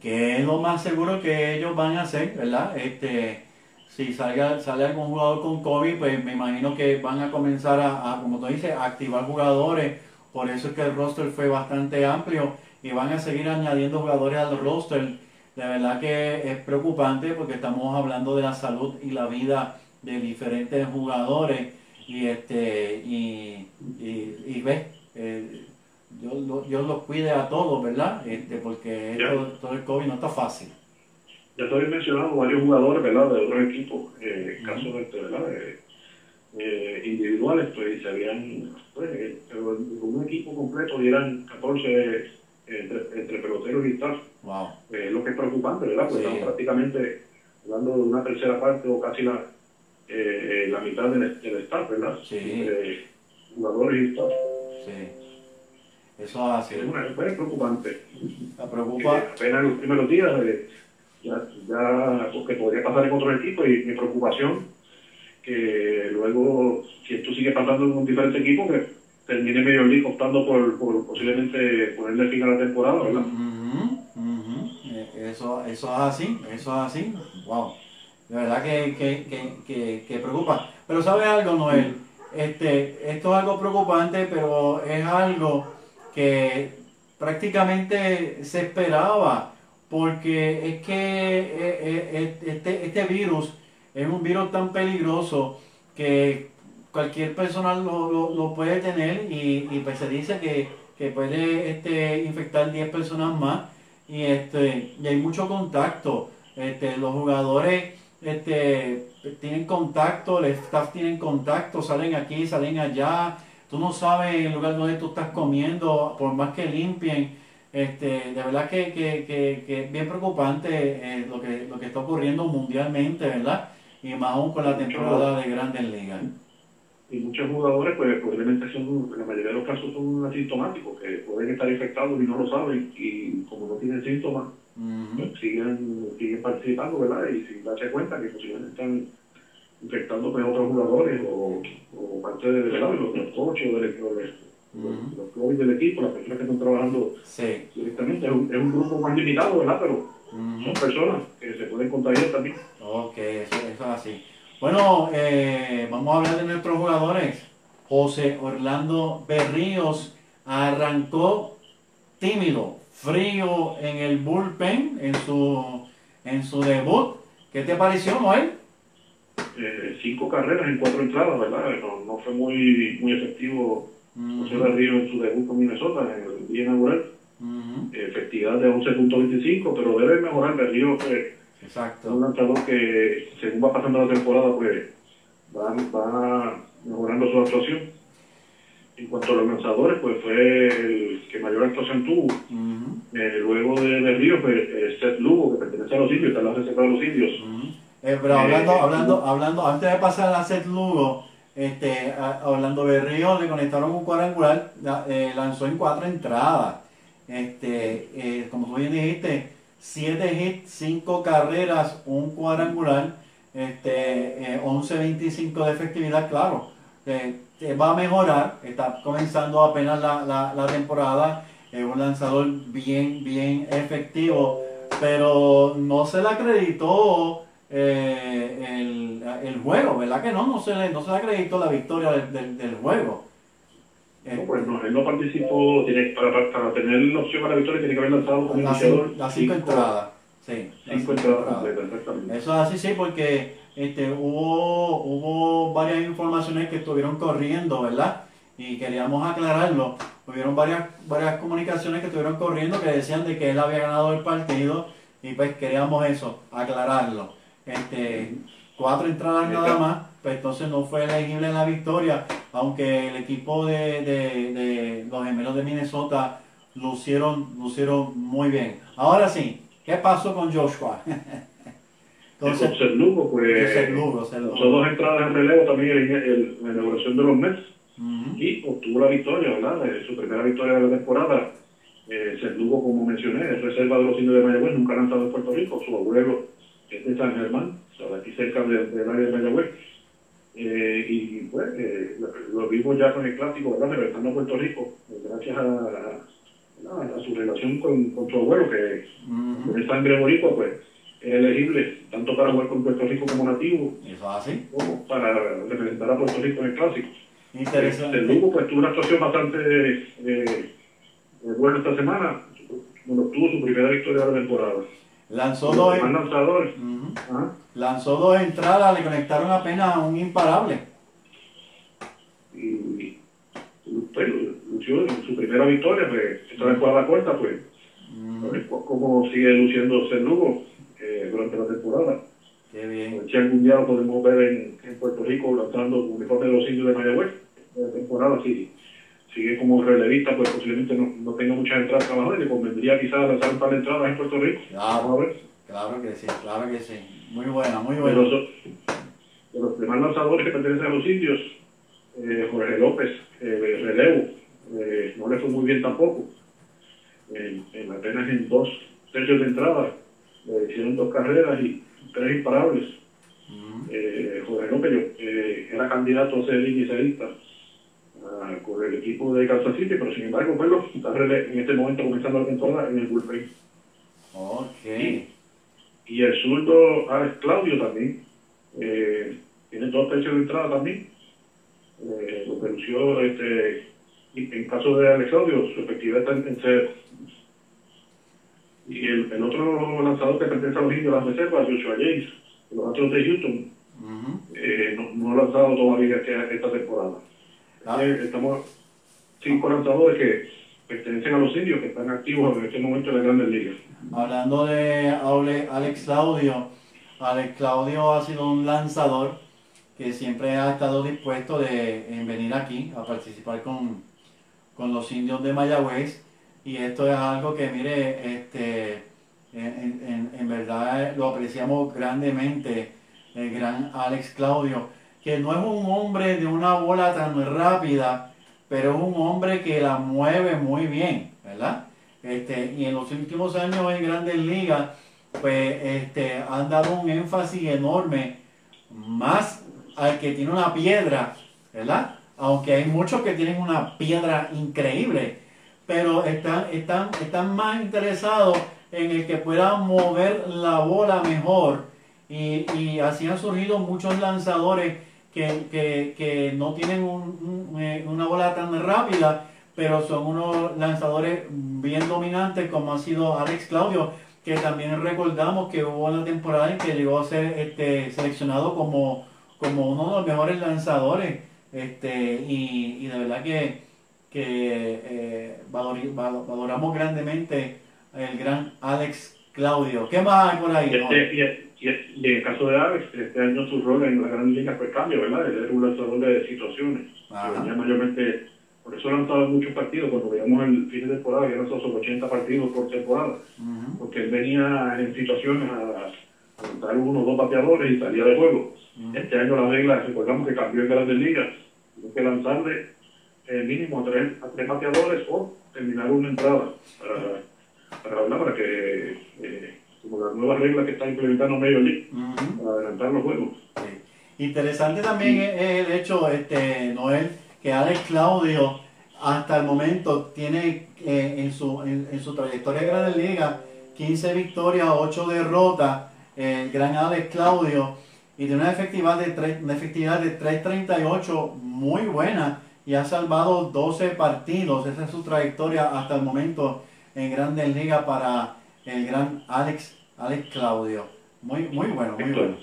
Que es lo más seguro que ellos van a hacer, ¿verdad? Este, si salga, sale algún jugador con COVID, pues me imagino que van a comenzar a, como tú dices, a activar jugadores. Por eso es que el roster fue bastante amplio y van a seguir añadiendo jugadores al roster. De verdad que es preocupante porque estamos hablando de la salud y la vida de diferentes jugadores y este y, y, y ves eh, Dios, Dios, los cuide a todos, ¿verdad? Este, porque esto, todo el COVID no está fácil. Ya te había mencionado varios jugadores, ¿verdad? De otros equipos, eh, casos de, este, ¿verdad? Eh, individuales, pues se habían, pues, eh, un equipo completo eran 14 entre, entre peloteros y staff. Wow. lo que es preocupante, ¿verdad? Porque estamos prácticamente hablando de una tercera parte o casi la, la mitad del, del staff, ¿verdad? Sí. jugadores y staff. Sí. Eso ha sido. Es, preocupante. La preocupa. apenas en los primeros días, eh, ya, ya porque podría pasar en otro equipo y mi preocupación que luego, si esto sigue pasando en un diferente equipo, que termine medio liga optando por, por, posiblemente ponerle fin a la temporada, ¿verdad? Eh, eso, eso es así, eso es así. Wow. De verdad que, que, que, que preocupa. Pero ¿sabe algo, Noel? Este, esto es algo preocupante, pero es algo que prácticamente se esperaba. porque es que eh, eh, este, este virus es un virus tan peligroso que cualquier persona lo, puede tener y, pues se dice que, puede este, infectar 10 personas más y, este, y hay mucho contacto. Este, los jugadores este, tienen contacto, el staff tienen contacto, salen aquí, salen allá. Tú no sabes el lugar donde tú estás comiendo, por más que limpien. Este, de verdad que, que, es bien preocupante eh, lo, que, lo que está ocurriendo mundialmente, ¿verdad? Y más aún con la temporada de grandes ligas y muchos jugadores, pues probablemente son, en la mayoría de los casos son asintomáticos, que pueden estar infectados y no lo saben, y como no tienen síntomas, pues siguen, siguen participando, ¿verdad? Y sin darse cuenta que posiblemente están infectando pues, otros jugadores o, o parte de, los, los coches o del, los, los del equipo, las personas que están trabajando directamente. Es un, es un, grupo más limitado, ¿verdad? Pero son personas que se pueden contagiar también. Ok, eso, eso es así. Bueno, eh, vamos a hablar de nuestros jugadores. José Orlando Berríos arrancó tímido, frío en el bullpen, en su, en su debut. ¿Qué te pareció, Noel? Eh, cinco carreras en cuatro entradas, ¿verdad? No, fue muy, muy efectivo José Berríos en su debut con Minnesota en el día inaugural. Efectividad de 11.25, pero debe mejorar Berríos. Eh, Exacto. Un lanzador que, según va pasando la temporada, pues va, va mejorando su actuación. En cuanto a los lanzadores, pues fue el que mayor actuación tuvo. Eh, luego de, de Río, pues Seth Lugo, que pertenece a los indios, está en la reserva de los indios. Eh, pero hablando, eh, hablando, hablando, antes de pasar a Seth Lugo, este, hablando de Río, le conectaron un cuadrangular, lanzó en cuatro entradas. Este, como tú bien dijiste, 7 hits, 5 carreras, un cuadrangular, este, 11.25 eh, de efectividad, claro. Eh, va a mejorar, está comenzando apenas la, la, temporada, es un lanzador bien, bien efectivo, pero no se le acreditó eh, el, el, juego, ¿verdad que no? No se le, no se le acreditó la victoria del, del juego. No, pues no, él no participó, tiene, para, para, tener la opción a la victoria tiene que haber lanzado como iniciador. Las cinco, entradas. Sí, cinco, entradas completas, exactamente. Eso es así, sí, porque este, hubo, hubo varias informaciones que estuvieron corriendo, ¿verdad? Y queríamos aclararlo. Hubieron varias, varias comunicaciones que estuvieron corriendo que decían de que él había ganado el partido y pues queríamos eso, aclararlo. Este, cuatro entradas nada más, pues entonces no fue elegible en la victoria, aunque el equipo de, de, los gemelos de Minnesota lucieron, lucieron muy bien. Ahora sí, ¿qué pasó con Joshua? [LAUGHS] Entonces, con Lugo, pues son dos entradas en relevo también en, la inauguración de los Mets y obtuvo la victoria, ¿verdad? su primera victoria de la temporada. Eh, Lugo, como mencioné, es reserva de los indios de Mayagüez, nunca ha lanzado en Puerto Rico, su abuelo de San Germán, aquí cerca del área de Mayagüez. Eh, y pues eh, lo, vimos ya con el clásico, ¿verdad? Regresando a Puerto Rico, gracias a, a, su relación con, con, su abuelo, que uh -huh. sangre boricua, pues es elegible tanto para jugar con Puerto Rico como nativo, ¿Eso así? como para representar a Puerto Rico en el clásico. Interesante. El grupo pues tuvo una actuación bastante eh, buena esta semana, bueno, tuvo su primera victoria de la temporada. Lanzó dos, lanzó dos entradas, le conectaron apenas a un imparable. Y, pues, lució su primera victoria, pues, esta vez la corta, pues, como sigue luciendo Ser Lugo eh, durante la temporada. Qué bien. Si algún día lo podemos ver en, en Puerto Rico lanzando uniforme de los indios de Mayagüez, la temporada, sí sigue como relevista, pues posiblemente no, no tenga muchas entradas trabajadas y le convendría quizás lanzar un par de entradas en Puerto Rico. Claro, claro que sí, claro que sí. Muy buena, muy buena. De los, de los demás lanzadores que pertenecen a los indios, eh, Jorge López, eh, relevo, eh, no le fue muy bien tampoco. En, apenas en dos tercios de entrada, le hicieron dos carreras y tres imparables. eh, Jorge López era candidato a ser inicialista con el equipo de Kansas City, pero sin embargo, bueno, está en este momento comenzando la temporada en el bullpen. Ok. Y, el zurdo Alex Claudio también, eh, tiene dos tercios de entrada también. Eh, lo que este, en caso de Alex Claudio, su efectividad está en, ser Y el, el, otro lanzador que pertenece a los indios de las reservas, Joshua James, los Astros de Houston, eh, no, no, ha lanzado todavía esta temporada. Ah. Estamos cinco lanzadores que pertenecen a los indios que están activos en este momento en las grandes ligas. Hablando de Alex Claudio, Alex Claudio ha sido un lanzador que siempre ha estado dispuesto de en venir aquí a participar con, con los indios de Mayagüez y esto es algo que mire este en, en, verdad lo apreciamos grandemente el gran Alex Claudio que no es un hombre de una bola tan rápida pero es un hombre que la mueve muy bien verdad este y en los últimos años en grandes ligas pues este han dado un énfasis enorme más al que tiene una piedra verdad aunque hay muchos que tienen una piedra increíble pero están, están, están más interesados en el que pueda mover la bola mejor. Y, y así han surgido muchos lanzadores que, que, que no tienen eh, una bola tan rápida, pero son unos lanzadores bien dominantes como ha sido Alex Claudio, que también recordamos que hubo una temporada en que llegó a ser este, seleccionado como, como uno de los mejores lanzadores. Este, y, y de verdad que que eh, valoramos grandemente el gran Alex Claudio. ¿Qué más hay por ahí? Este, y, y, en el caso de Alex, este año su rol en la gran liga fue cambio, ¿verdad? Él era un lanzador de situaciones. Venía mayormente, por eso lanzado muchos partidos. Cuando veíamos el fin de temporada, había lanzado sobre 80 partidos por temporada. Porque él venía en situaciones a, a uno o dos bateadores y salía de juego. Este año la regla, recordamos que cambió en grandes ligas. Tuvo que lanzarle eh, mínimo a tres, a tres bateadores o terminar una entrada para, para, para que, eh, como las nuevas reglas que está implementando Medio League, para adelantar los juegos. Interesante también es el hecho, este, Noel, que Alex Claudio hasta el momento tiene eh, en, su, en, su trayectoria de Grandes Liga 15 victorias, 8 derrotas, el gran Alex Claudio, y de una efectividad de, 3, una efectividad de 3.38 muy buena y ha salvado 12 partidos. Esa es su trayectoria hasta el momento en Grandes Ligas para el gran Alex, Alex Claudio. Muy, muy bueno, muy bueno.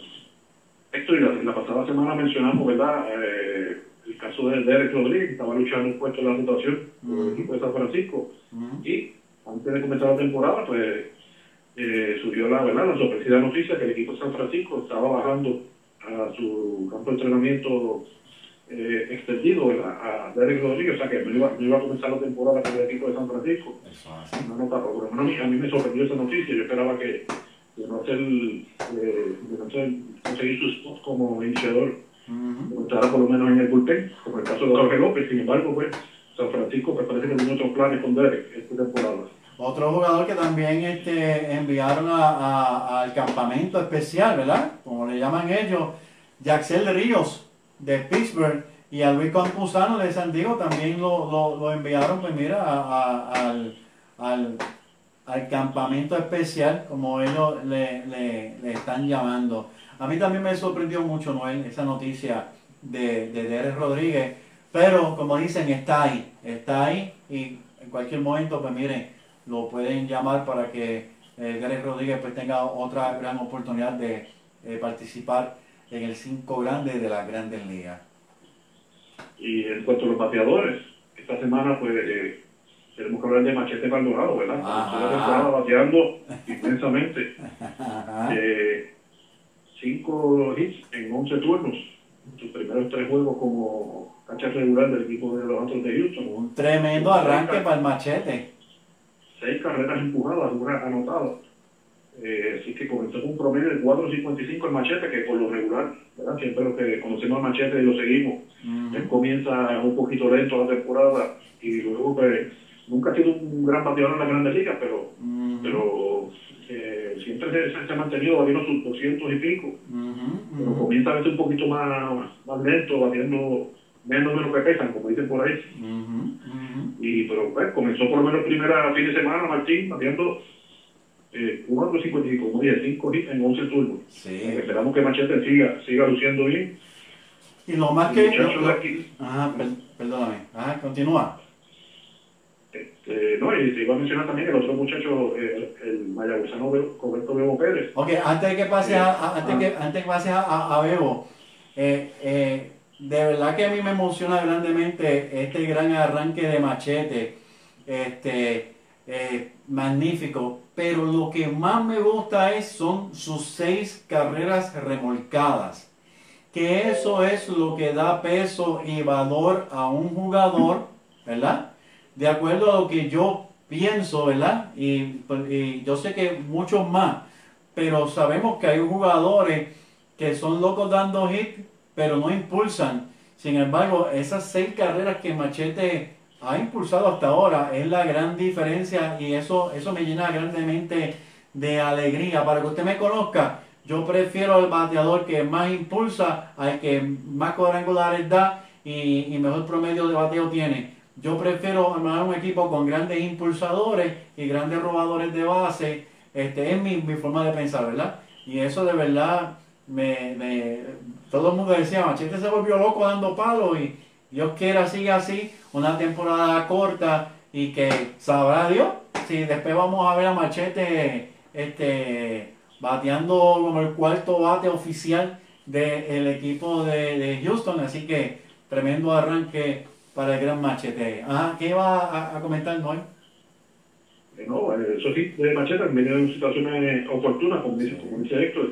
Esto, y la, pasada semana mencionamos, ¿verdad? Eh, el caso de Derek Rodríguez, que estaba luchando un puesto en la rotación con el equipo de San Francisco. Y antes de comenzar la temporada, pues eh, subió la, ¿verdad? la sorpresiva noticia que el equipo de San Francisco estaba bajando a su campo de entrenamiento eh, extendido a, a Derek Rodríguez, o sea que no iba, no iba, a comenzar la temporada con el equipo de San Francisco. No, no, por lo menos a mí, me sorprendió esa noticia, yo esperaba que de no, hacer, eh, de no hacer, conseguir su spot como iniciador, uh por lo menos en el bullpen, como el caso de Jorge López, sin embargo, pues San Francisco me parece que tiene otros planes con Derek esta temporada. Otro jugador que también este, enviaron a, al campamento especial, ¿verdad? Como le llaman ellos, Jaxel Ríos de Pittsburgh y a Luis Campuzano de San Diego también lo, lo, enviaron, pues mira, al, al, al, campamento especial, como ellos le, le, están llamando. A mí también me sorprendió mucho, Noel, esa noticia de, de Derek Rodríguez, pero como dicen, está ahí, está ahí y en cualquier momento, pues miren, lo pueden llamar para que eh, Derek Rodríguez pues tenga otra gran oportunidad de participar en el 5 grande de la Grandes Ligas. Y en cuanto a los bateadores, esta semana pues eh, tenemos que hablar de Machete Maldonado, ¿verdad? Estaba bateando inmensamente. [LAUGHS] Eh, cinco hits en 11 turnos. Sus primeros tres juegos como cancha regular del equipo de los Astros de Houston. Un tremendo arranque para el Machete. Seis carreras empujadas, una anotada. Eh, así que comenzó con un promedio de 4.55 el machete, que por lo regular, ¿verdad? siempre lo que conocemos al machete y lo seguimos. Él comienza un poquito lento la temporada y luego pues, nunca ha sido un gran bateador en la Grandes Ligas, pero, pero eh, siempre se, ha mantenido batiendo sus 200 y pico. Pero comienza a veces un poquito más, más lento, batiendo menos de lo que pesan, como dicen por ahí. Y pero pues comenzó por lo menos primera fin de semana Martín batiendo eh, 4.55, como dije, 5 hits en 11 turnos. Sí. Esperamos que Machete siga, siga luciendo bien. Y lo más que... Ajá, perdóname. Ajá, continúa. Eh, no, y te iba a mencionar también el otro muchacho, el, el mayagüezano Roberto Bebo Pérez. Ok, antes de que pase a, antes que, antes que pase a, a Bebo, eh, eh, de verdad que a mí me emociona grandemente este gran arranque de machete, este, eh, magnífico, pero lo que más me gusta es, son sus seis carreras remolcadas, que eso es lo que da peso y valor a un jugador, ¿verdad? De acuerdo a lo que yo pienso, ¿verdad? Y, y yo sé que muchos más, pero sabemos que hay jugadores que son locos dando hit pero no impulsan. Sin embargo, esas seis carreras que Machete ha impulsado hasta ahora es la gran diferencia y eso, eso me llena grandemente de alegría. Para que usted me conozca, yo prefiero al bateador que más impulsa, al que más cuadrangulares da y, mejor promedio de bateo tiene. Yo prefiero armar un equipo con grandes impulsadores y grandes robadores de base. Este es mi, mi forma de pensar, ¿verdad? Y eso de verdad me, me, todo el mundo decía, Machete se volvió loco dando palos y Dios quiera siga así, una temporada corta y que sabrá Dios si después vamos a ver a Machete este, bateando como el cuarto bate oficial del equipo de, Houston, así que tremendo arranque para el gran Machete. Ajá, ¿qué iba a, comentar Noel? No, eso sí, de Machete han venido en situaciones oportunas, como dice, como dice Héctor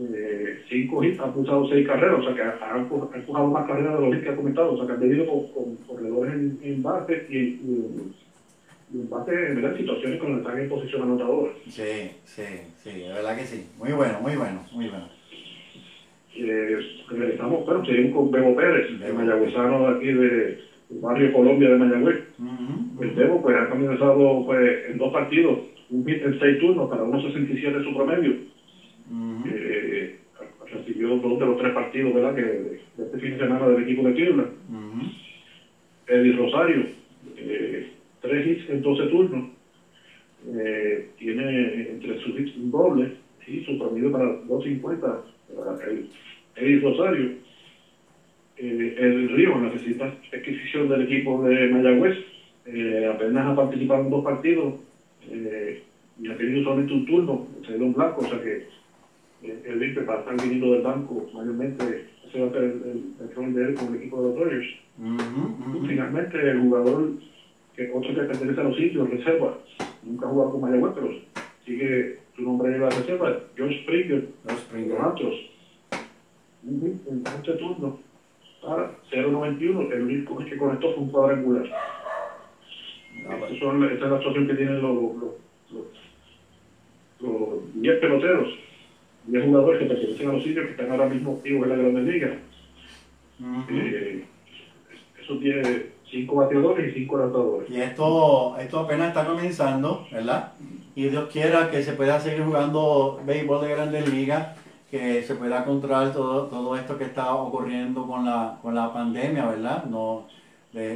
eh, cinco hits, han pulsado seis carreras, o sea que han, empujado más carreras de los que ha comentado, o sea que han venido con, corredores en, en base y, y, en base en situaciones cuando están en posición anotadora. Sí, sí, sí, de verdad que sí. Muy bueno, muy bueno, muy bueno. Eh, estamos, bueno, seguimos con Bebo Pérez, el mayagüezano de aquí de, barrio Colombia de Mayagüez. El Bebo pues ha comenzado pues, en dos partidos, un hit en seis turnos, para 1.67 su promedio eh, recibió dos de los tres partidos ¿verdad? Que, de, este fin de semana del equipo de Cleveland. Eddie Rosario, eh, tres hits en 12 turnos. Eh, tiene entre sus hits un doble y su promedio para 2.50 Eddie Rosario. Eh, el Río necesita adquisición del equipo de Mayagüez. apenas ha participado en dos partidos y ha tenido solamente un turno, se dio un blanco, o sea que el Viper va a estar viniendo del banco, mayormente ese va a ser el, el, de él con el equipo de los Dodgers. Finalmente, el jugador, que otro que pertenece a los sitios, reserva, nunca ha jugado con Mayagüez, pero sigue su nombre en la reserva, George Springer, los Astros. En este turno, para 0.91, el único que conectó fue un cuadrangular. Esa es la situación que tienen los, los, los, los 10 peloteros 10 jugadores que pertenecen a los sitios que están ahora mismo activos en la Grandes Ligas. Eh, eso tiene 5 bateadores y 5 lanzadores. Y esto, esto apenas está comenzando, ¿verdad? Y Dios quiera que se pueda seguir jugando béisbol de Grandes Ligas, que se pueda controlar todo, todo esto que está ocurriendo con la, con la pandemia, ¿verdad? No,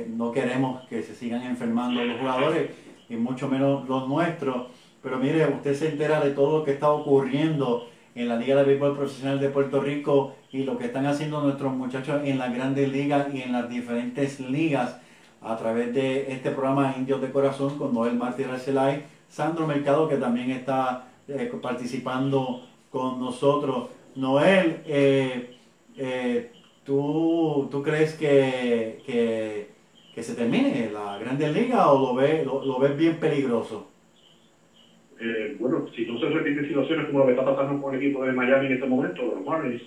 no queremos que se sigan enfermando los jugadores y mucho menos los nuestros. Pero mire, usted se entera de todo lo que está ocurriendo en la Liga de Béisbol Profesional de Puerto Rico y lo que están haciendo nuestros muchachos en las grandes ligas y en las diferentes ligas a través de este programa Indios de Corazón con Noel Martí Arcelay, Sandro Mercado que también está eh, participando con nosotros. Noel, eh, eh, ¿tú, ¿tú, crees que, que, se termine la Grandes Ligas o lo ves, lo ves bien peligroso? Eh, bueno, si no se repiten situaciones como lo que está pasando con el equipo de Miami en este momento, los Marlins,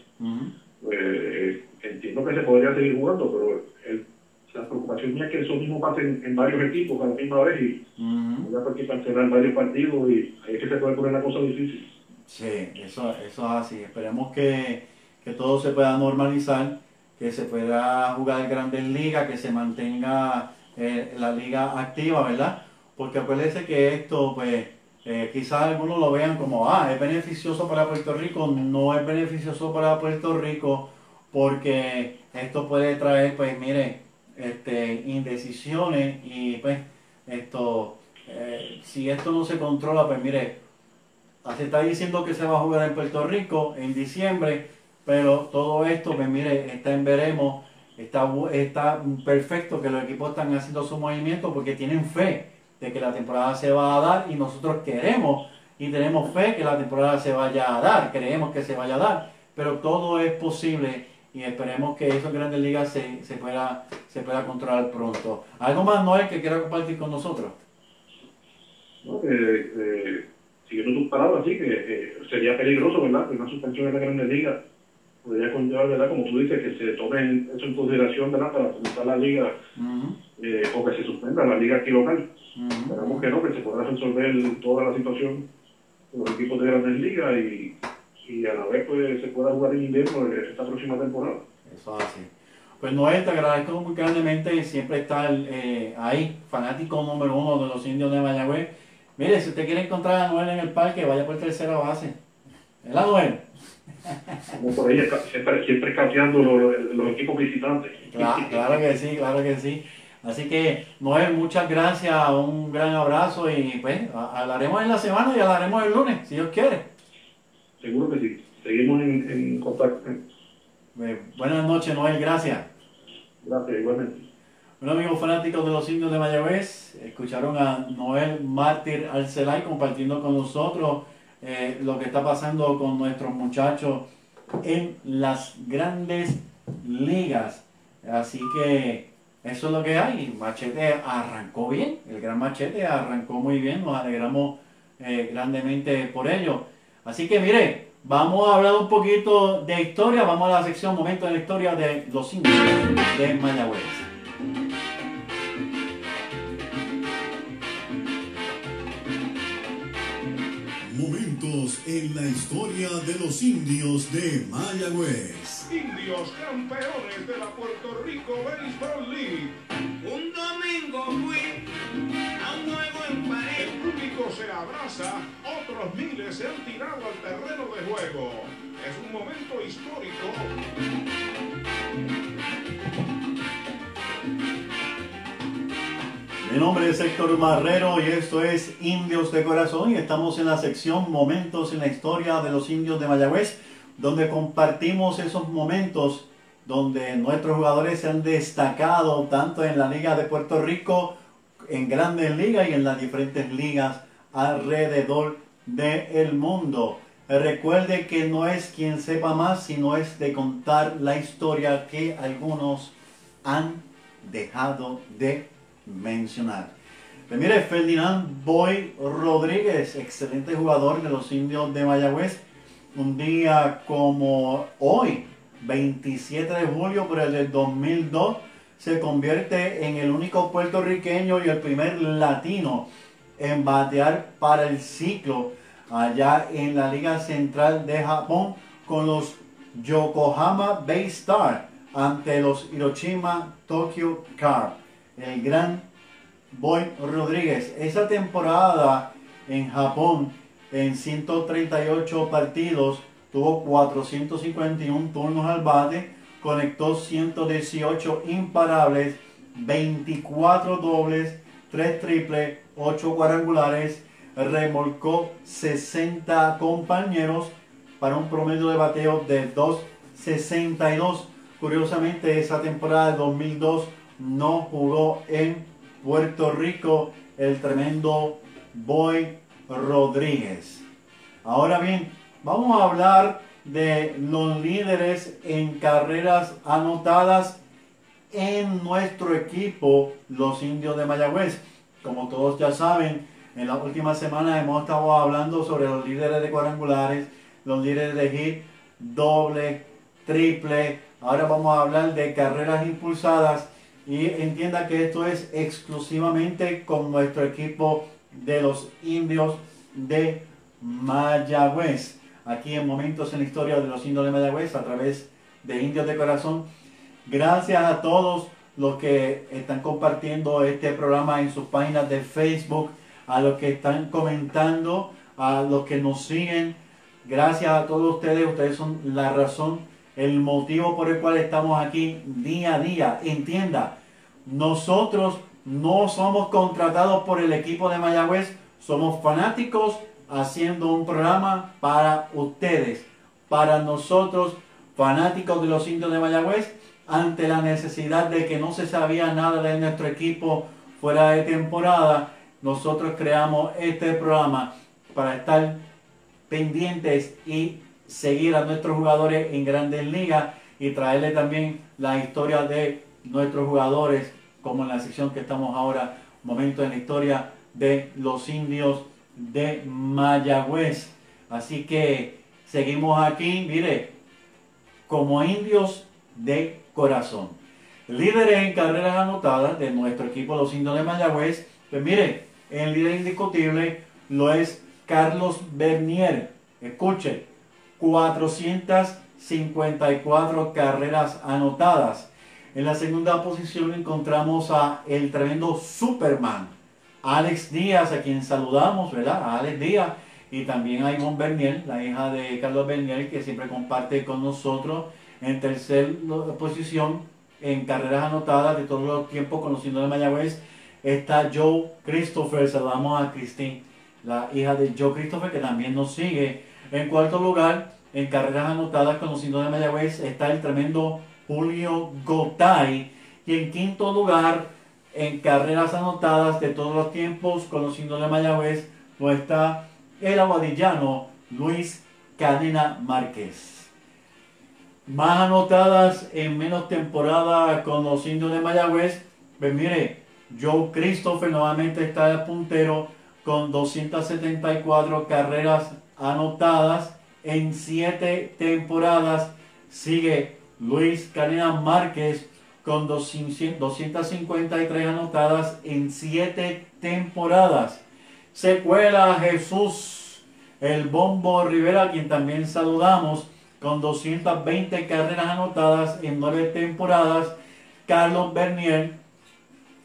eh, entiendo que se podría seguir jugando, pero el, la preocupación mía es que eso mismo pase en, varios equipos a la misma vez y ya porque cancelar varios partidos y ahí es que se puede poner la cosa difícil. Sí, eso, eso es así. Esperemos que, que todo se pueda normalizar, que se pueda jugar grandes ligas, que se mantenga eh, la liga activa, ¿verdad? Porque acuérdense que esto, pues, eh, quizás algunos lo vean como, ah, es beneficioso para Puerto Rico, no es beneficioso para Puerto Rico porque esto puede traer, pues mire, este, indecisiones y pues esto, eh, si esto no se controla, pues mire, se está diciendo que se va a jugar en Puerto Rico en diciembre, pero todo esto, pues mire, está en veremos, está, está perfecto que los equipos están haciendo su movimiento porque tienen fe de que la temporada se va a dar y nosotros queremos y tenemos fe que la temporada se vaya a dar, creemos que se vaya a dar, pero todo es posible y esperemos que esas grandes ligas se, se, pueda, se pueda controlar pronto. ¿Algo más, Noel, que quiera compartir con nosotros? No, eh, siguiendo tus palabras, sí, que sería peligroso, ¿verdad? Que una suspensión en la grandes ligas podría conllevar, ¿verdad? Como tú dices, que se tome eso en consideración, ¿verdad? Para suspender la liga eh, o que se suspenda la liga aquí local. Esperamos que no, que se pueda resolver toda la situación de los equipos de grandes ligas y y a la vez pues se pueda jugar en invierno esta próxima temporada. Eso así. Pues Noel, te agradezco muy grandemente siempre estar eh, ahí, fanático número uno de los indios de Mayagüez. Mire, si usted quiere encontrar a Noel en el parque, vaya por tercera base. ¿Verdad, Noel? Como por ahí, siempre, siempre cambiando los, los, equipos visitantes. Claro, claro que sí, claro que sí. Así que, Noel, muchas gracias, un gran abrazo y pues hablaremos en la semana y hablaremos el lunes, si Dios quiere. Seguro que sí. Seguimos en, contacto. buenas noches, Noel. Gracias. Gracias, igualmente. Bueno, amigos fanáticos de los indios de Mayagüez, escucharon a Noel Mártir Alcelay compartiendo con nosotros eh, lo que está pasando con nuestros muchachos en las grandes ligas. Así que eso es lo que hay. Machete arrancó bien, el gran Machete arrancó muy bien, nos alegramos eh, grandemente por ello. Así que mire, vamos a hablar un poquito de historia, vamos a la sección Momento de la Historia de los indios de Mayagüez. En la historia de los indios de Mayagüez. Indios campeones de la Puerto Rico Baseball League. Un domingo fui a un juego en pared. El público se abraza, otros miles se han tirado al terreno de juego. Es un momento histórico. Mi nombre es Héctor Marrero y esto es Indios de Corazón y estamos en la sección Momentos en la Historia de los Indios de Mayagüez, donde compartimos esos momentos donde nuestros jugadores se han destacado tanto en la Liga de Puerto Rico, en grandes ligas y en las diferentes ligas alrededor del mundo. Recuerde que no es quien sepa más, sino es de contar la historia que algunos han dejado de mencionar. Pues mire, Ferdinand Boy Rodríguez, excelente jugador de los indios de Mayagüez. Un día como hoy, 27 de julio, por el del 2002, se convierte en el único puertorriqueño y el primer latino en batear para el ciclo allá en la Liga Central de Japón con los Yokohama Bay Star ante los Hiroshima Tokyo Car. El gran Boy Rodríguez. Esa temporada en Japón en 138 partidos tuvo 451 turnos al bate conectó 118 imparables, 24 dobles, 3 triples, 8 cuadrangulares, remolcó 60 compañeros para un promedio de bateo de 2.62. Curiosamente, esa temporada de 2002 no jugó en Puerto Rico el tremendo Boy Rodríguez. Ahora bien, vamos a hablar de los líderes en carreras anotadas en nuestro equipo, los indios de Mayagüez. Como todos ya saben, en la última semana hemos estado hablando sobre los líderes de cuadrangulares, los líderes de hit, doble, triple. Ahora vamos a hablar de carreras impulsadas y entienda que esto es exclusivamente con nuestro equipo de los indios de Mayagüez aquí en Momentos en la Historia de los Indios de Mayagüez a través de Indios de Corazón. Gracias a todos los que están compartiendo este programa en sus páginas de Facebook, a los que están comentando, a los que nos siguen. Gracias a todos ustedes, ustedes son la razón, el motivo por el cual estamos aquí día a día. Entienda, nosotros no somos contratados por el equipo de Mayagüez, somos fanáticos haciendo un programa para ustedes, para nosotros, fanáticos de los indios de Mayagüez, ante la necesidad de que no se sabía nada de nuestro equipo fuera de temporada. nosotros creamos este programa para estar pendientes y seguir a nuestros jugadores en grandes ligas y traerle también la historia de nuestros jugadores, como en la sección que estamos ahora, momento en la historia de los indios de Mayagüez. Así que seguimos aquí, mire, como indios de corazón. Líderes en carreras anotadas de nuestro equipo Los Indios de Mayagüez. Pues mire, el líder indiscutible lo es Carlos Bernier. Escuche, 454 carreras anotadas. En la segunda posición encontramos a el tremendo Superman, Alex Díaz, a quien saludamos, ¿verdad? A Alex Díaz. Y también a Ivonne Bernier, la hija de Carlos Bernier, que siempre comparte con nosotros. En tercera posición, en carreras anotadas de todos los tiempos, conociendo de Mayagüez, está Joe Christopher. Saludamos a Christine, la hija de Joe Christopher, que también nos sigue. En cuarto lugar, en carreras anotadas, conociendo de Mayagüez, está el tremendo Julio Gotay. Y en quinto lugar, en carreras anotadas de todos los tiempos, conociendo de Mayagüez, no está el aguadillano Luis Cadena Márquez. Más anotadas en menos temporada con los indios de Mayagüez. Pues mire, Joe Christopher nuevamente está de puntero con 274 carreras anotadas en 7 temporadas. Sigue Luis Cadena Márquez con 253 anotadas en 7 temporadas. Secuela Jesús, el Bombo Rivera, quien también saludamos, con 220 carreras anotadas en 9 temporadas. Carlos Bernier,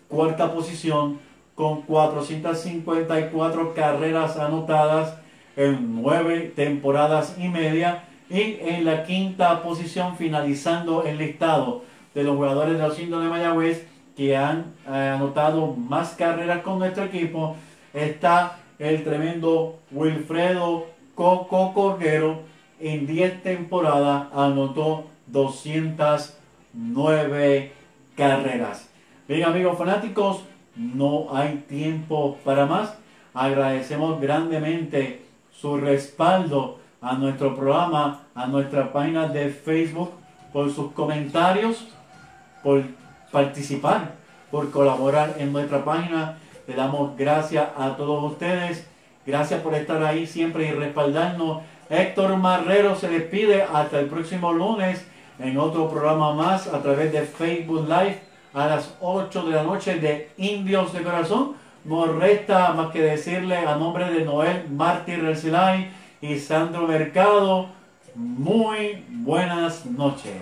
cuarta posición, con 454 carreras anotadas en 9 temporadas y media. Y en la quinta posición, finalizando el listado de los jugadores de los indios de Mayagüez que han eh, anotado más carreras con nuestro equipo, está el tremendo Wilfredo Coco Cordero. En 10 temporadas anotó 209 carreras. Bien amigos fanáticos, no hay tiempo para más. Agradecemos grandemente su respaldo a nuestro programa, a nuestra página de Facebook, por sus comentarios, por participar, por colaborar en nuestra página le damos gracias a todos ustedes. Gracias por estar ahí siempre y respaldarnos. Héctor Marrero se despide hasta el próximo lunes en otro programa más a través de Facebook Live a las 8 de la noche de Indios de Corazón. Nos resta más que decirle a nombre de Noel Mártir Relcelay y Sandro Mercado, muy buenas noches.